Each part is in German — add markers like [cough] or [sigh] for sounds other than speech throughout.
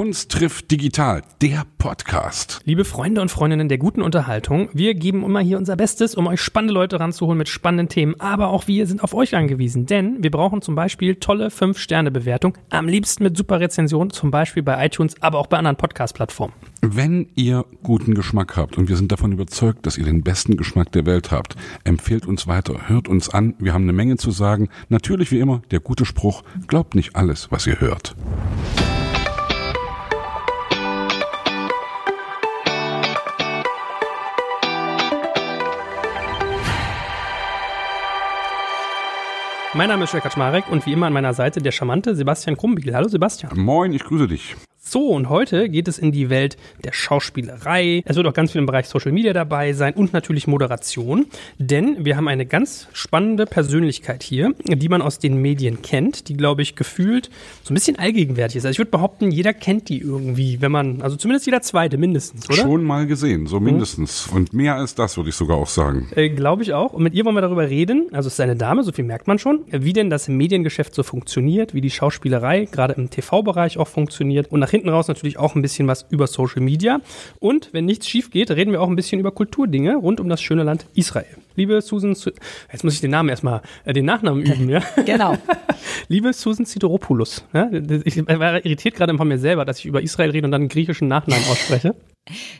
Kunst trifft digital, der Podcast. Liebe Freunde und Freundinnen der guten Unterhaltung, wir geben immer hier unser Bestes, um euch spannende Leute ranzuholen mit spannenden Themen. Aber auch wir sind auf euch angewiesen, denn wir brauchen zum Beispiel tolle 5-Sterne-Bewertung, am liebsten mit super Rezensionen, zum Beispiel bei iTunes, aber auch bei anderen Podcast-Plattformen. Wenn ihr guten Geschmack habt und wir sind davon überzeugt, dass ihr den besten Geschmack der Welt habt, empfehlt uns weiter, hört uns an, wir haben eine Menge zu sagen. Natürlich wie immer der gute Spruch, glaubt nicht alles, was ihr hört. Mein Name ist Jörg Kaczmarek und wie immer an meiner Seite der charmante Sebastian Krumbiegel. Hallo Sebastian. Moin, ich grüße dich. So, und heute geht es in die Welt der Schauspielerei. Es wird auch ganz viel im Bereich Social Media dabei sein und natürlich Moderation. Denn wir haben eine ganz spannende Persönlichkeit hier, die man aus den Medien kennt, die, glaube ich, gefühlt so ein bisschen allgegenwärtig ist. Also ich würde behaupten, jeder kennt die irgendwie, wenn man, also zumindest jeder zweite mindestens, oder? Schon mal gesehen, so mindestens. Mhm. Und mehr als das, würde ich sogar auch sagen. Äh, glaube ich auch. Und mit ihr wollen wir darüber reden. Also es ist eine Dame, so viel merkt man schon, wie denn das Mediengeschäft so funktioniert, wie die Schauspielerei gerade im TV-Bereich auch funktioniert und nach hinten raus natürlich auch ein bisschen was über Social Media. Und wenn nichts schief geht, reden wir auch ein bisschen über Kulturdinge rund um das schöne Land Israel. Liebe Susan, jetzt muss ich den Namen erstmal, äh, den Nachnamen üben, ja? Genau. Liebe Susan Sideropoulos, ja? ich war irritiert gerade von mir selber, dass ich über Israel rede und dann einen griechischen Nachnamen ausspreche.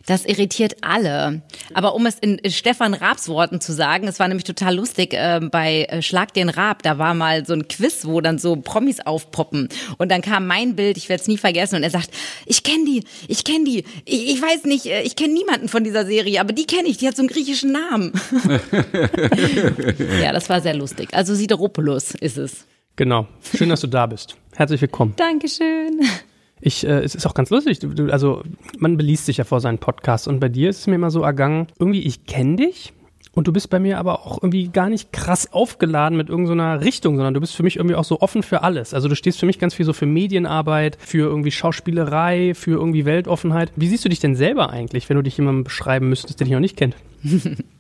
Das irritiert alle. Aber um es in Stefan Raabs Worten zu sagen, es war nämlich total lustig, äh, bei äh, Schlag den Raab, da war mal so ein Quiz, wo dann so Promis aufpoppen. Und dann kam mein Bild, ich werde es nie vergessen, und er sagt, ich kenne die, ich kenne die, ich, ich, weiß nicht, äh, ich kenne niemanden von dieser Serie, aber die kenne ich, die hat so einen griechischen Namen. [laughs] ja, das war sehr lustig. Also Sideropoulos ist es. Genau. Schön, dass du da bist. Herzlich willkommen. Dankeschön. Ich, äh, es ist auch ganz lustig. Du, du, also, man beliest sich ja vor seinen Podcasts und bei dir ist es mir immer so ergangen, irgendwie, ich kenne dich und du bist bei mir aber auch irgendwie gar nicht krass aufgeladen mit irgendeiner Richtung, sondern du bist für mich irgendwie auch so offen für alles. Also du stehst für mich ganz viel so für Medienarbeit, für irgendwie Schauspielerei, für irgendwie Weltoffenheit. Wie siehst du dich denn selber eigentlich, wenn du dich jemandem beschreiben müsstest, der dich noch nicht kennt? [laughs]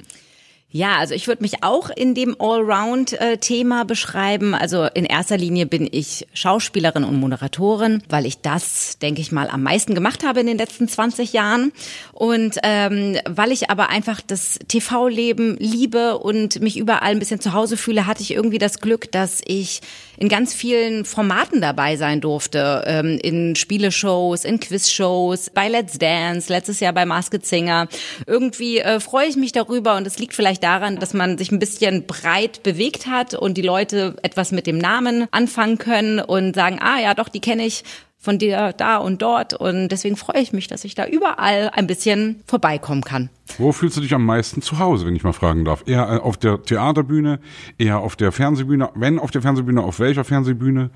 Ja, also ich würde mich auch in dem Allround-Thema beschreiben. Also in erster Linie bin ich Schauspielerin und Moderatorin, weil ich das, denke ich mal, am meisten gemacht habe in den letzten 20 Jahren. Und ähm, weil ich aber einfach das TV-Leben liebe und mich überall ein bisschen zu Hause fühle, hatte ich irgendwie das Glück, dass ich in ganz vielen Formaten dabei sein durfte. Ähm, in Spieleshows, in Quizshows, bei Let's Dance, letztes Jahr bei Masked Singer. Irgendwie äh, freue ich mich darüber und es liegt vielleicht daran, dass man sich ein bisschen breit bewegt hat und die Leute etwas mit dem Namen anfangen können und sagen, ah ja, doch, die kenne ich von dir da und dort. Und deswegen freue ich mich, dass ich da überall ein bisschen vorbeikommen kann. Wo fühlst du dich am meisten zu Hause, wenn ich mal fragen darf? Eher äh, auf der Theaterbühne, eher auf der Fernsehbühne? Wenn auf der Fernsehbühne, auf welcher Fernsehbühne?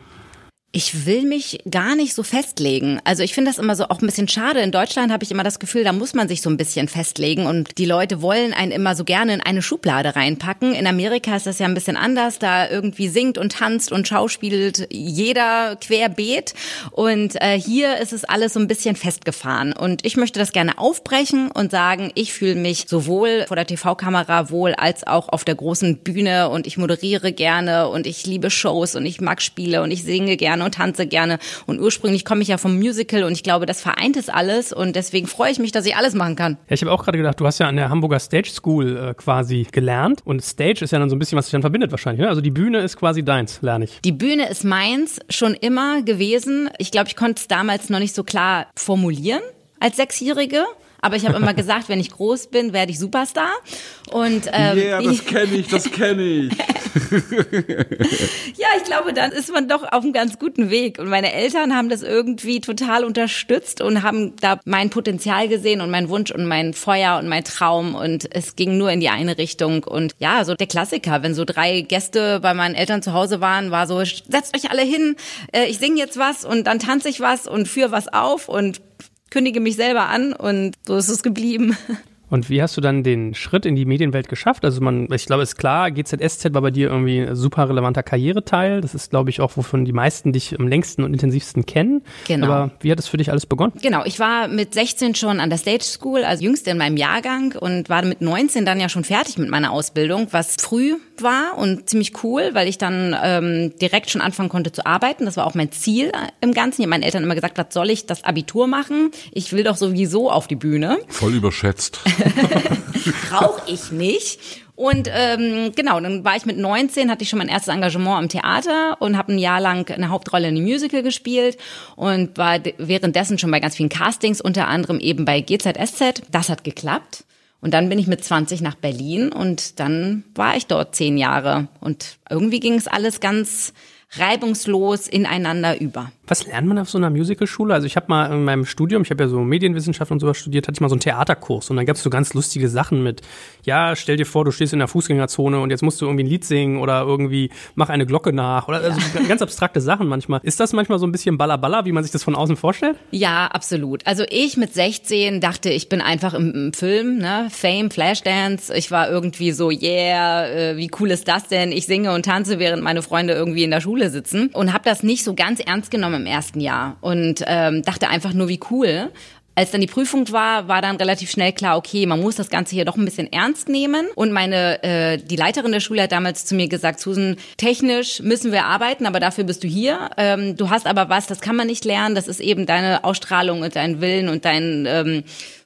Ich will mich gar nicht so festlegen. Also ich finde das immer so auch ein bisschen schade. In Deutschland habe ich immer das Gefühl, da muss man sich so ein bisschen festlegen und die Leute wollen einen immer so gerne in eine Schublade reinpacken. In Amerika ist das ja ein bisschen anders. Da irgendwie singt und tanzt und schauspielt jeder querbeet und äh, hier ist es alles so ein bisschen festgefahren. Und ich möchte das gerne aufbrechen und sagen, ich fühle mich sowohl vor der TV-Kamera wohl als auch auf der großen Bühne und ich moderiere gerne und ich liebe Shows und ich mag Spiele und ich singe gerne und tanze gerne. Und ursprünglich komme ich ja vom Musical und ich glaube, das vereint es alles und deswegen freue ich mich, dass ich alles machen kann. Ja, ich habe auch gerade gedacht, du hast ja an der Hamburger Stage School äh, quasi gelernt und Stage ist ja dann so ein bisschen, was sich dann verbindet wahrscheinlich. Ne? Also die Bühne ist quasi deins, lerne ich. Die Bühne ist meins schon immer gewesen. Ich glaube, ich konnte es damals noch nicht so klar formulieren als Sechsjährige. Aber ich habe immer gesagt, wenn ich groß bin, werde ich Superstar. Und ähm, yeah, das kenne ich, das kenne ich. [laughs] ja, ich glaube, dann ist man doch auf einem ganz guten Weg. Und meine Eltern haben das irgendwie total unterstützt und haben da mein Potenzial gesehen und mein Wunsch und mein Feuer und mein Traum. Und es ging nur in die eine Richtung. Und ja, so der Klassiker, wenn so drei Gäste bei meinen Eltern zu Hause waren, war so, setzt euch alle hin, äh, ich singe jetzt was und dann tanze ich was und führe was auf und kündige mich selber an und so ist es geblieben. [laughs] Und wie hast du dann den Schritt in die Medienwelt geschafft? Also man, ich glaube, ist klar, GZSZ war bei dir irgendwie ein super relevanter Karriereteil. Das ist, glaube ich, auch, wovon die meisten dich am längsten und intensivsten kennen. Genau. Aber wie hat es für dich alles begonnen? Genau, ich war mit 16 schon an der Stage School, also jüngste in meinem Jahrgang und war mit 19 dann ja schon fertig mit meiner Ausbildung, was früh war und ziemlich cool, weil ich dann ähm, direkt schon anfangen konnte zu arbeiten. Das war auch mein Ziel im Ganzen. Ich habe meinen Eltern immer gesagt, was soll ich das Abitur machen? Ich will doch sowieso auf die Bühne. Voll überschätzt. [laughs] Brauche ich nicht. Und ähm, genau, dann war ich mit 19, hatte ich schon mein erstes Engagement am Theater und habe ein Jahr lang eine Hauptrolle in einem Musical gespielt und war währenddessen schon bei ganz vielen Castings, unter anderem eben bei GZSZ. Das hat geklappt. Und dann bin ich mit 20 nach Berlin und dann war ich dort zehn Jahre. Und irgendwie ging es alles ganz reibungslos ineinander über. Was lernt man auf so einer Musicalschule? Also ich habe mal in meinem Studium, ich habe ja so Medienwissenschaft und sowas studiert, hatte ich mal so einen Theaterkurs und dann gab es so ganz lustige Sachen mit, ja, stell dir vor, du stehst in der Fußgängerzone und jetzt musst du irgendwie ein Lied singen oder irgendwie mach eine Glocke nach oder also ja. ganz abstrakte Sachen manchmal. Ist das manchmal so ein bisschen ballaballa, wie man sich das von außen vorstellt? Ja, absolut. Also ich mit 16 dachte, ich bin einfach im, im Film, ne, Fame, Flashdance. Ich war irgendwie so, yeah, äh, wie cool ist das denn? Ich singe und tanze, während meine Freunde irgendwie in der Schule sitzen und habe das nicht so ganz ernst genommen im ersten Jahr und ähm, dachte einfach nur, wie cool. Als dann die Prüfung war, war dann relativ schnell klar, okay, man muss das Ganze hier doch ein bisschen ernst nehmen. Und meine, äh, die Leiterin der Schule hat damals zu mir gesagt, Susan, technisch müssen wir arbeiten, aber dafür bist du hier. Ähm, du hast aber was, das kann man nicht lernen. Das ist eben deine Ausstrahlung und dein Willen und dein ähm,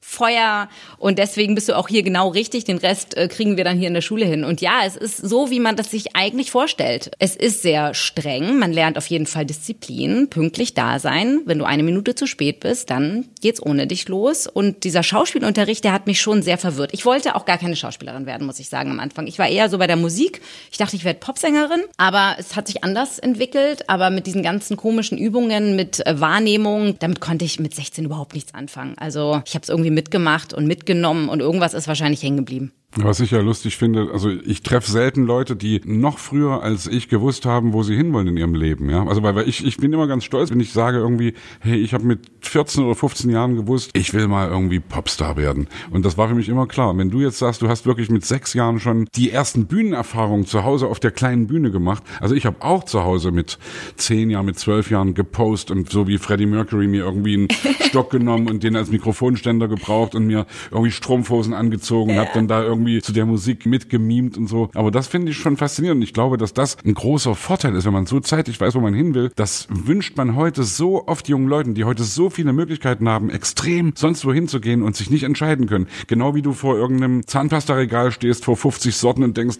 Feuer und deswegen bist du auch hier genau richtig. Den Rest äh, kriegen wir dann hier in der Schule hin. Und ja, es ist so, wie man das sich eigentlich vorstellt. Es ist sehr streng. Man lernt auf jeden Fall Disziplin, pünktlich da sein. Wenn du eine Minute zu spät bist, dann geht's ohne dich los. Und dieser Schauspielunterricht, der hat mich schon sehr verwirrt. Ich wollte auch gar keine Schauspielerin werden, muss ich sagen am Anfang. Ich war eher so bei der Musik. Ich dachte, ich werde Popsängerin, aber es hat sich anders entwickelt. Aber mit diesen ganzen komischen Übungen, mit äh, Wahrnehmung, damit konnte ich mit 16 überhaupt nichts anfangen. Also ich habe es irgendwie mitgemacht und mitgenommen und irgendwas ist wahrscheinlich hängen geblieben. Was ich ja lustig finde, also ich treffe selten Leute, die noch früher als ich gewusst haben, wo sie hinwollen in ihrem Leben. Ja, also weil, weil ich ich bin immer ganz stolz, wenn ich sage irgendwie, hey, ich habe mit 14 oder 15 Jahren gewusst, ich will mal irgendwie Popstar werden. Und das war für mich immer klar. Wenn du jetzt sagst, du hast wirklich mit sechs Jahren schon die ersten Bühnenerfahrungen zu Hause auf der kleinen Bühne gemacht. Also ich habe auch zu Hause mit zehn Jahren, mit zwölf Jahren gepostet und so wie Freddie Mercury mir irgendwie einen [laughs] Stock genommen und den als Mikrofonständer gebraucht und mir irgendwie Strumpfhosen angezogen und habe dann da irgendwie irgendwie zu der Musik mitgemimt und so. Aber das finde ich schon faszinierend. Ich glaube, dass das ein großer Vorteil ist, wenn man so zeitig weiß, wo man hin will. Das wünscht man heute so oft jungen Leuten, die heute so viele Möglichkeiten haben, extrem sonst wohin zu gehen und sich nicht entscheiden können. Genau wie du vor irgendeinem Zahnpasta-Regal stehst, vor 50 Sorten und denkst,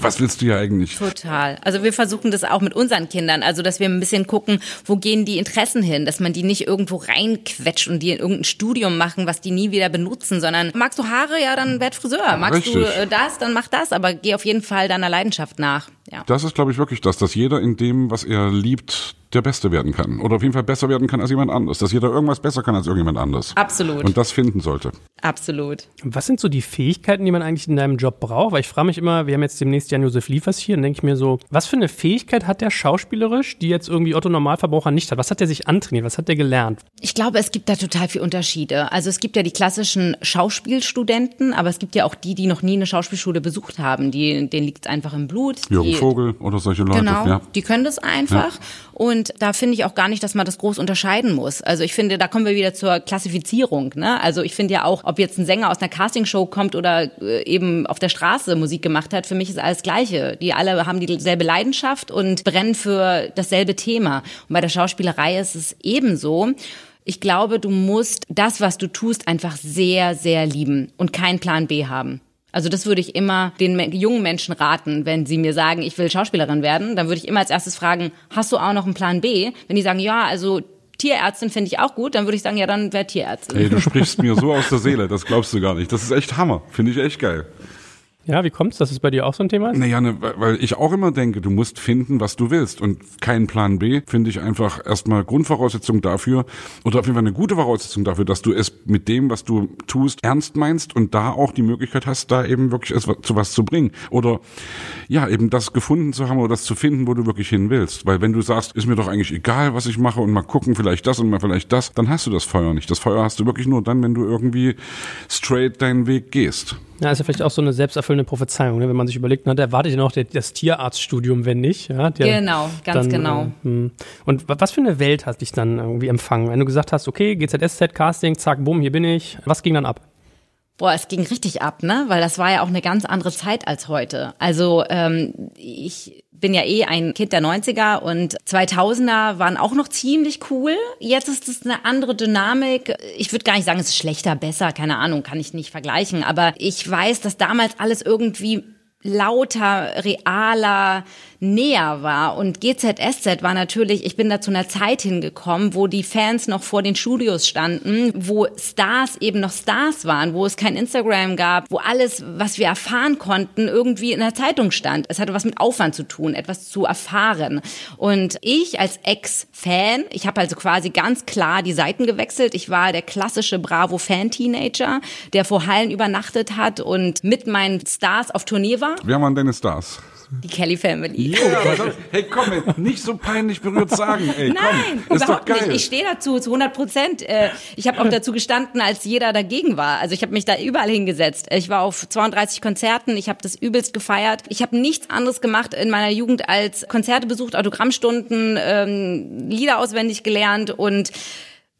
was willst du ja eigentlich? Total. Also wir versuchen das auch mit unseren Kindern, also dass wir ein bisschen gucken, wo gehen die Interessen hin, dass man die nicht irgendwo reinquetscht und die in irgendein Studium machen, was die nie wieder benutzen, sondern magst du Haare, ja, dann werd Friseur. Magst Richtig. du äh, das, dann mach das, aber geh auf jeden Fall deiner Leidenschaft nach. Ja. Das ist, glaube ich, wirklich das, dass jeder in dem, was er liebt, der Beste werden kann. Oder auf jeden Fall besser werden kann als jemand anderes. Dass jeder irgendwas besser kann als irgendjemand anderes. Absolut. Und das finden sollte. Absolut. Was sind so die Fähigkeiten, die man eigentlich in deinem Job braucht? Weil ich frage mich immer, wir haben jetzt demnächst Jan-Josef Liefers hier, und denke ich mir so, was für eine Fähigkeit hat der schauspielerisch, die jetzt irgendwie Otto Normalverbraucher nicht hat? Was hat der sich antrainiert? Was hat der gelernt? Ich glaube, es gibt da total viele Unterschiede. Also es gibt ja die klassischen Schauspielstudenten, aber es gibt ja auch die, die noch nie eine Schauspielschule besucht haben. Die, denen liegt es einfach im Blut. Jürgen Vogel oder solche Leute. Genau, ja. die können das einfach. Ja. Und da finde ich auch gar nicht, dass man das groß unterscheiden muss. Also ich finde, da kommen wir wieder zur Klassifizierung. Ne? Also ich finde ja auch, ob jetzt ein Sänger aus einer Castingshow kommt oder äh, eben auf der Straße Musik gemacht hat, für mich ist alles Gleiche. Die alle haben dieselbe Leidenschaft und brennen für dasselbe Thema. Und bei der Schauspielerei ist es ebenso. Ich glaube, du musst das, was du tust, einfach sehr, sehr lieben und keinen Plan B haben. Also das würde ich immer den jungen Menschen raten, wenn sie mir sagen, ich will Schauspielerin werden, dann würde ich immer als erstes fragen, hast du auch noch einen Plan B? Wenn die sagen, ja, also Tierärztin finde ich auch gut, dann würde ich sagen, ja, dann wäre Tierärztin. Ey, du [laughs] sprichst mir so aus der Seele, das glaubst du gar nicht. Das ist echt Hammer, finde ich echt geil. Ja, wie kommt's, dass es bei dir auch so ein Thema ist? Naja, ne, weil ich auch immer denke, du musst finden, was du willst. Und keinen Plan B finde ich einfach erstmal Grundvoraussetzung dafür oder auf jeden Fall eine gute Voraussetzung dafür, dass du es mit dem, was du tust, ernst meinst und da auch die Möglichkeit hast, da eben wirklich es zu was zu bringen. Oder ja, eben das gefunden zu haben oder das zu finden, wo du wirklich hin willst. Weil wenn du sagst, ist mir doch eigentlich egal, was ich mache und mal gucken, vielleicht das und mal vielleicht das, dann hast du das Feuer nicht. Das Feuer hast du wirklich nur dann, wenn du irgendwie straight deinen Weg gehst. Ja, ist ja vielleicht auch so eine selbsterfüllende Prophezeiung, ne? wenn man sich überlegt, na, der erwartet ja noch das Tierarztstudium, wenn nicht. Ja, der, genau, ganz dann, genau. Äh, hm. und was für eine Welt hat dich dann irgendwie empfangen? Wenn du gesagt hast, okay, GZSZ, Casting, zack, bumm, hier bin ich. Was ging dann ab? Boah, es ging richtig ab, ne? Weil das war ja auch eine ganz andere Zeit als heute. Also ähm, ich bin ja eh ein Kind der 90er und 2000er waren auch noch ziemlich cool. Jetzt ist es eine andere Dynamik. Ich würde gar nicht sagen, es ist schlechter, besser, keine Ahnung, kann ich nicht vergleichen. Aber ich weiß, dass damals alles irgendwie lauter, realer, näher war. Und GZSZ war natürlich, ich bin da zu einer Zeit hingekommen, wo die Fans noch vor den Studios standen, wo Stars eben noch Stars waren, wo es kein Instagram gab, wo alles, was wir erfahren konnten, irgendwie in der Zeitung stand. Es hatte was mit Aufwand zu tun, etwas zu erfahren. Und ich als Ex-Fan, ich habe also quasi ganz klar die Seiten gewechselt. Ich war der klassische Bravo-Fan-Teenager, der vor Hallen übernachtet hat und mit meinen Stars auf Tournee war. Wer waren deine Stars? Die Kelly Family. Yeah, hey, komm, ey, nicht so peinlich berührt sagen. Ey, Nein, komm, ist doch überhaupt geil. nicht. Ich stehe dazu zu 100 Prozent. Äh, Ich habe auch dazu gestanden, als jeder dagegen war. Also ich habe mich da überall hingesetzt. Ich war auf 32 Konzerten. Ich habe das übelst gefeiert. Ich habe nichts anderes gemacht in meiner Jugend als Konzerte besucht, Autogrammstunden, ähm, Lieder auswendig gelernt und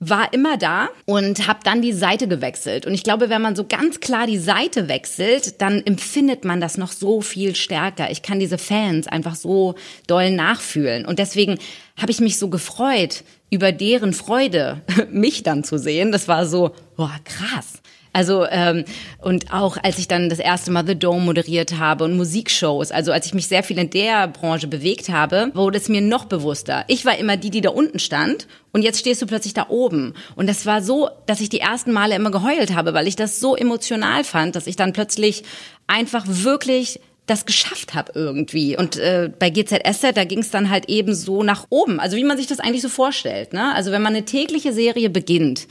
war immer da und habe dann die Seite gewechselt. Und ich glaube, wenn man so ganz klar die Seite wechselt, dann empfindet man das noch so viel stärker. Ich kann diese Fans einfach so doll nachfühlen. Und deswegen habe ich mich so gefreut über deren Freude, [laughs] mich dann zu sehen. Das war so, boah, krass. Also ähm, und auch als ich dann das erste Mal The Dome moderiert habe und Musikshows, also als ich mich sehr viel in der Branche bewegt habe, wurde es mir noch bewusster. Ich war immer die, die da unten stand und jetzt stehst du plötzlich da oben. Und das war so, dass ich die ersten Male immer geheult habe, weil ich das so emotional fand, dass ich dann plötzlich einfach wirklich das geschafft habe irgendwie. Und äh, bei GZSZ, da ging es dann halt eben so nach oben. Also wie man sich das eigentlich so vorstellt. Ne? Also wenn man eine tägliche Serie beginnt,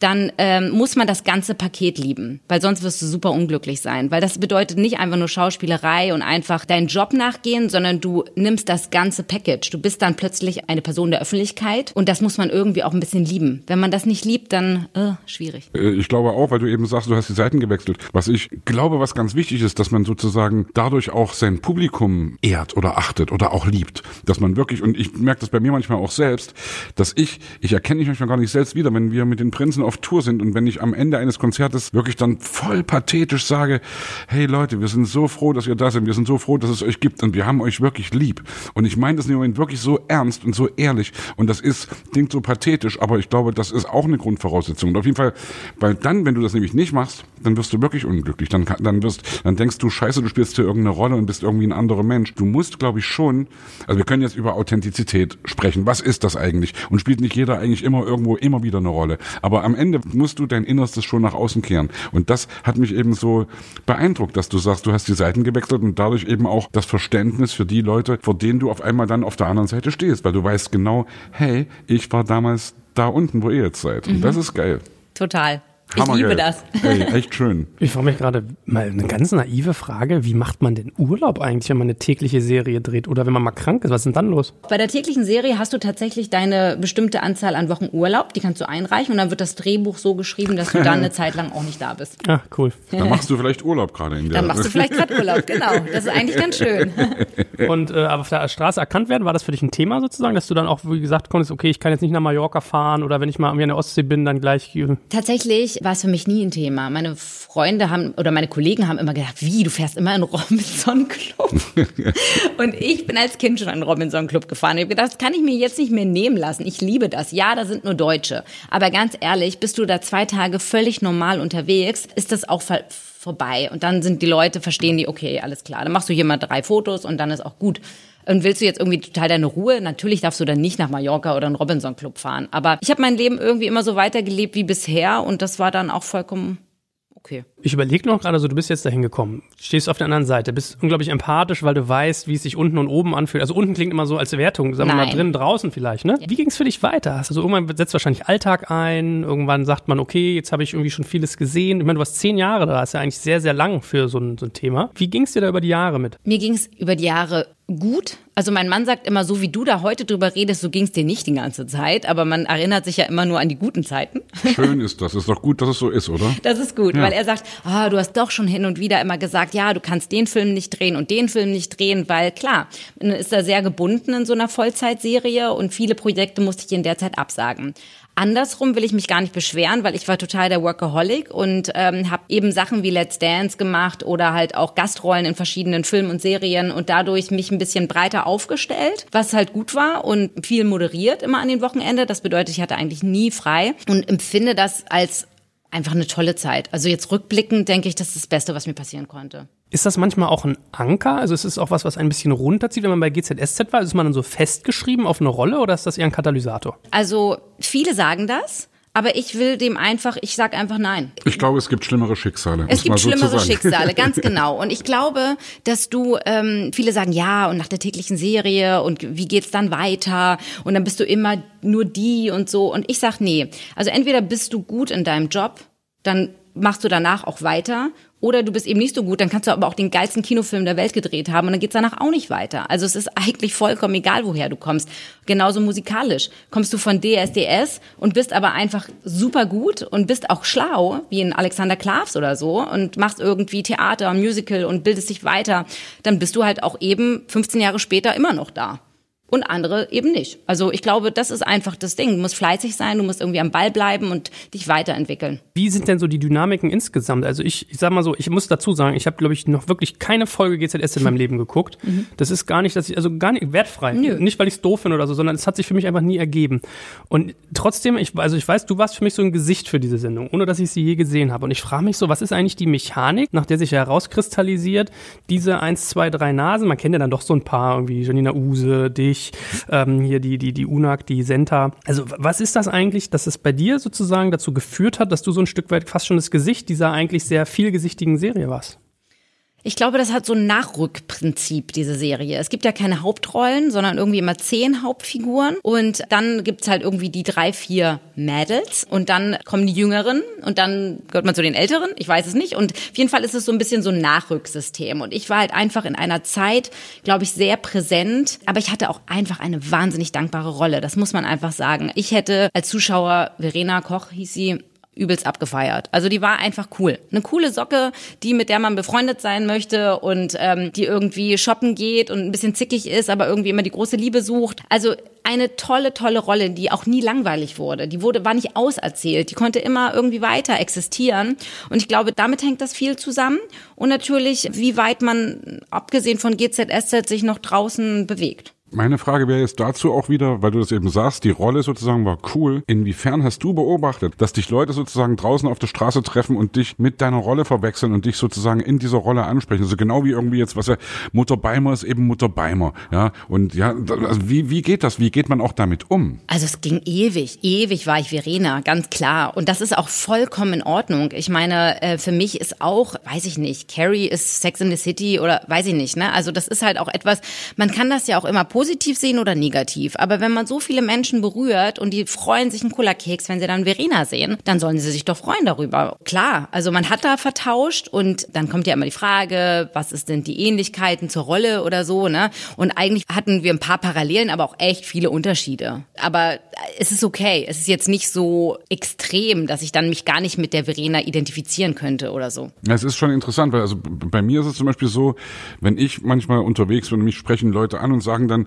dann ähm, muss man das ganze Paket lieben, weil sonst wirst du super unglücklich sein. Weil das bedeutet nicht einfach nur Schauspielerei und einfach deinen Job nachgehen, sondern du nimmst das ganze Package. Du bist dann plötzlich eine Person der Öffentlichkeit und das muss man irgendwie auch ein bisschen lieben. Wenn man das nicht liebt, dann äh, schwierig. Äh, Ich glaube auch, weil du eben sagst, du hast die Seiten gewechselt. Was ich glaube, was ganz wichtig ist, dass man sozusagen dadurch auch sein Publikum ehrt oder achtet oder auch liebt. Dass man wirklich, und ich merke das bei mir manchmal auch selbst, dass ich, ich erkenne mich manchmal gar nicht selbst wieder, wenn wir mit den Prinzen auf Tour sind und wenn ich am Ende eines Konzertes wirklich dann voll pathetisch sage, hey Leute, wir sind so froh, dass ihr da seid, wir sind so froh, dass es euch gibt und wir haben euch wirklich lieb. Und ich meine das im Moment wirklich so ernst und so ehrlich und das ist, klingt so pathetisch, aber ich glaube, das ist auch eine Grundvoraussetzung. Und auf jeden Fall, weil dann, wenn du das nämlich nicht machst, dann wirst du wirklich unglücklich. Dann, dann wirst, dann denkst du, scheiße, du spielst hier irgendeine Rolle und bist irgendwie ein anderer Mensch. Du musst, glaube ich, schon, also wir können jetzt über Authentizität sprechen. Was ist das eigentlich? Und spielt nicht jeder eigentlich immer irgendwo immer wieder eine Rolle? Aber am Ende musst du dein Innerstes schon nach außen kehren. Und das hat mich eben so beeindruckt, dass du sagst, du hast die Seiten gewechselt und dadurch eben auch das Verständnis für die Leute, vor denen du auf einmal dann auf der anderen Seite stehst, weil du weißt genau, hey, ich war damals da unten, wo ihr jetzt seid. Und das ist geil. Total. Ich Hammergeil. liebe das. Ey, echt schön. Ich frage mich gerade mal eine ganz naive Frage. Wie macht man denn Urlaub eigentlich, wenn man eine tägliche Serie dreht oder wenn man mal krank ist? Was ist denn dann los? Bei der täglichen Serie hast du tatsächlich deine bestimmte Anzahl an Wochen Urlaub, die kannst du einreichen und dann wird das Drehbuch so geschrieben, dass du dann eine [laughs] Zeit lang auch nicht da bist. Ah, cool. Dann machst du vielleicht Urlaub gerade in der Dann machst du vielleicht gerade Urlaub, genau. Das ist eigentlich ganz schön. [laughs] Und äh, aber auf der Straße erkannt werden, war das für dich ein Thema sozusagen, dass du dann auch, wie gesagt, konntest, okay, ich kann jetzt nicht nach Mallorca fahren oder wenn ich mal irgendwie an der Ostsee bin, dann gleich. äh, Tatsächlich war es für mich nie ein Thema. Meine Freunde haben oder meine Kollegen haben immer gedacht, wie, du fährst immer in Robinson Club. [laughs] und ich bin als Kind schon in Robinson Club gefahren. Ich habe gedacht, das kann ich mir jetzt nicht mehr nehmen lassen. Ich liebe das. Ja, da sind nur Deutsche. Aber ganz ehrlich, bist du da zwei Tage völlig normal unterwegs, ist das auch vorbei. Und dann sind die Leute, verstehen die, okay, alles klar. Dann machst du hier mal drei Fotos und dann ist auch gut. Und willst du jetzt irgendwie total deine Ruhe? Natürlich darfst du dann nicht nach Mallorca oder einen Robinson Club fahren. Aber ich habe mein Leben irgendwie immer so weitergelebt wie bisher und das war dann auch vollkommen okay. Ich überlege noch gerade so, du bist jetzt dahin gekommen, stehst auf der anderen Seite, bist unglaublich empathisch, weil du weißt, wie es sich unten und oben anfühlt. Also unten klingt immer so als Wertung, sagen wir mal Nein. drin, draußen vielleicht, ne? Wie ging es für dich weiter? Also irgendwann setzt wahrscheinlich Alltag ein, irgendwann sagt man, okay, jetzt habe ich irgendwie schon vieles gesehen. Ich meine, du warst zehn Jahre da, ist ja eigentlich sehr, sehr lang für so ein, so ein Thema. Wie ging es dir da über die Jahre mit? Mir ging es über die Jahre gut. Also mein Mann sagt immer, so wie du da heute drüber redest, so ging es dir nicht die ganze Zeit. Aber man erinnert sich ja immer nur an die guten Zeiten. Schön ist das. Ist doch gut, dass es so ist, oder? Das ist gut, weil er sagt, ah, du hast doch schon hin und wieder immer gesagt, ja, du kannst den Film nicht drehen und den Film nicht drehen, weil klar, man ist da sehr gebunden in so einer Vollzeitserie und viele Projekte musste ich in der Zeit absagen. Andersrum will ich mich gar nicht beschweren, weil ich war total der Workaholic und ähm, habe eben Sachen wie Let's Dance gemacht oder halt auch Gastrollen in verschiedenen Filmen und Serien und dadurch mich ein bisschen breiter aufgestellt, was halt gut war und viel moderiert immer an den Wochenende. Das bedeutet, ich hatte eigentlich nie frei und empfinde das als einfach eine tolle Zeit. Also jetzt rückblickend denke ich, das ist das Beste, was mir passieren konnte. Ist das manchmal auch ein Anker? Also ist es auch was, was ein bisschen runterzieht, wenn man bei GZSZ war? Ist man dann so festgeschrieben auf eine Rolle oder ist das eher ein Katalysator? Also viele sagen das. Aber ich will dem einfach, ich sag einfach nein. Ich glaube, es gibt schlimmere Schicksale. Es gibt schlimmere Schicksale, ganz [laughs] genau. Und ich glaube, dass du, ähm, viele sagen, ja, und nach der täglichen Serie und wie geht's dann weiter? Und dann bist du immer nur die und so. Und ich sag, nee. Also entweder bist du gut in deinem Job, dann machst du danach auch weiter oder du bist eben nicht so gut, dann kannst du aber auch den geilsten Kinofilm der Welt gedreht haben und dann geht's danach auch nicht weiter. Also es ist eigentlich vollkommen egal, woher du kommst. Genauso musikalisch. Kommst du von DSDS und bist aber einfach super gut und bist auch schlau, wie in Alexander Klavs oder so, und machst irgendwie Theater, Musical und bildest dich weiter, dann bist du halt auch eben 15 Jahre später immer noch da und andere eben nicht. Also ich glaube, das ist einfach das Ding. Du musst fleißig sein, du musst irgendwie am Ball bleiben und dich weiterentwickeln. Wie sind denn so die Dynamiken insgesamt? Also ich, ich sag mal so, ich muss dazu sagen, ich habe, glaube ich, noch wirklich keine Folge GZS in meinem Leben geguckt. Mhm. Das ist gar nicht, dass ich, also gar nicht wertfrei. Nö. Nicht, weil ich es doof finde oder so, sondern es hat sich für mich einfach nie ergeben. Und trotzdem, ich, also ich weiß, du warst für mich so ein Gesicht für diese Sendung, ohne dass ich sie je gesehen habe. Und ich frage mich so, was ist eigentlich die Mechanik, nach der sich herauskristallisiert, diese eins, zwei, drei Nasen, man kennt ja dann doch so ein paar, irgendwie Janina Use, dich, ähm, hier die, die, die UNAG, die Senta. Also was ist das eigentlich, dass es bei dir sozusagen dazu geführt hat, dass du so ein Stück weit fast schon das Gesicht dieser eigentlich sehr vielgesichtigen Serie warst? Ich glaube, das hat so ein Nachrückprinzip, diese Serie. Es gibt ja keine Hauptrollen, sondern irgendwie immer zehn Hauptfiguren. Und dann gibt's halt irgendwie die drei, vier Mädels. Und dann kommen die Jüngeren und dann gehört man zu den Älteren. Ich weiß es nicht. Und auf jeden Fall ist es so ein bisschen so ein Nachrücksystem. Und ich war halt einfach in einer Zeit, glaube ich, sehr präsent. Aber ich hatte auch einfach eine wahnsinnig dankbare Rolle. Das muss man einfach sagen. Ich hätte als Zuschauer, Verena Koch hieß sie, übelst abgefeiert. Also die war einfach cool. Eine coole Socke, die mit der man befreundet sein möchte und ähm, die irgendwie shoppen geht und ein bisschen zickig ist, aber irgendwie immer die große Liebe sucht. Also eine tolle, tolle Rolle, die auch nie langweilig wurde. Die wurde, war nicht auserzählt. Die konnte immer irgendwie weiter existieren. Und ich glaube, damit hängt das viel zusammen. Und natürlich, wie weit man, abgesehen von GZSZ, sich noch draußen bewegt. Meine Frage wäre jetzt dazu auch wieder, weil du das eben sagst, die Rolle sozusagen war cool. Inwiefern hast du beobachtet, dass dich Leute sozusagen draußen auf der Straße treffen und dich mit deiner Rolle verwechseln und dich sozusagen in dieser Rolle ansprechen? Also genau wie irgendwie jetzt, was ja, Mutter Beimer ist eben Mutter Beimer, ja. Und ja, also wie, wie geht das? Wie geht man auch damit um? Also es ging ewig, ewig war ich Verena, ganz klar. Und das ist auch vollkommen in Ordnung. Ich meine, äh, für mich ist auch, weiß ich nicht, Carrie ist Sex in the City oder weiß ich nicht, ne? Also das ist halt auch etwas, man kann das ja auch immer positiv positiv sehen oder negativ. Aber wenn man so viele Menschen berührt und die freuen sich einen Cola-Keks, wenn sie dann Verena sehen, dann sollen sie sich doch freuen darüber. Klar, also man hat da vertauscht und dann kommt ja immer die Frage, was ist denn die Ähnlichkeiten zur Rolle oder so, ne? Und eigentlich hatten wir ein paar Parallelen, aber auch echt viele Unterschiede. Aber es ist okay. Es ist jetzt nicht so extrem, dass ich dann mich gar nicht mit der Verena identifizieren könnte oder so. Es ist schon interessant, weil also bei mir ist es zum Beispiel so, wenn ich manchmal unterwegs bin und mich sprechen Leute an und sagen dann,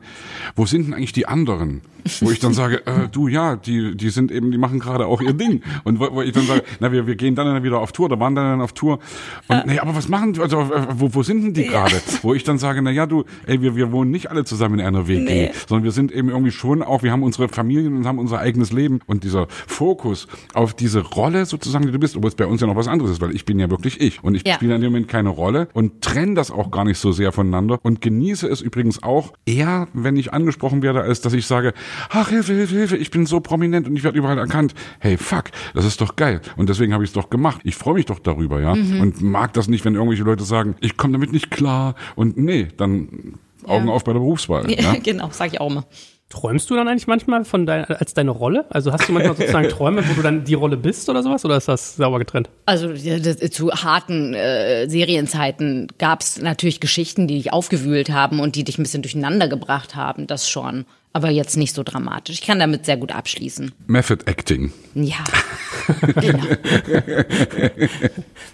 wo sind denn eigentlich die anderen? Wo ich dann sage, äh, du ja, die, die sind eben, die machen gerade auch ihr Ding. Und wo, wo ich dann sage, na, wir, wir gehen dann wieder auf Tour, da waren dann auf Tour. Und nee, aber was machen die, also äh, wo, wo sind denn die gerade? Ja. Wo ich dann sage, na ja, du, ey, wir, wir wohnen nicht alle zusammen in einer WG, nee. sondern wir sind eben irgendwie schon auch, wir haben unsere Familien und haben unser eigenes Leben. Und dieser Fokus auf diese Rolle sozusagen, die du bist, obwohl es bei uns ja noch was anderes ist, weil ich bin ja wirklich ich. Und ich ja. spiele in dem Moment keine Rolle und trenne das auch gar nicht so sehr voneinander und genieße es übrigens auch eher, wenn ich angesprochen werde, als dass ich sage, ach Hilfe, Hilfe, Hilfe, ich bin so prominent und ich werde überall erkannt. Hey, fuck, das ist doch geil. Und deswegen habe ich es doch gemacht. Ich freue mich doch darüber, ja. Mhm. Und mag das nicht, wenn irgendwelche Leute sagen, ich komme damit nicht klar. Und nee, dann Augen ja. auf bei der Berufswahl. [laughs] Ja, ja? genau, sage ich auch immer. Träumst du dann eigentlich manchmal von dein, als deine Rolle? Also hast du manchmal [laughs] sozusagen Träume, wo du dann die Rolle bist oder sowas? Oder ist das sauber getrennt? Also das, zu harten äh, Serienzeiten gab es natürlich Geschichten, die dich aufgewühlt haben und die dich ein bisschen durcheinander gebracht haben. Das schon. Aber jetzt nicht so dramatisch. Ich kann damit sehr gut abschließen. Method Acting. Ja, [laughs] genau. [laughs]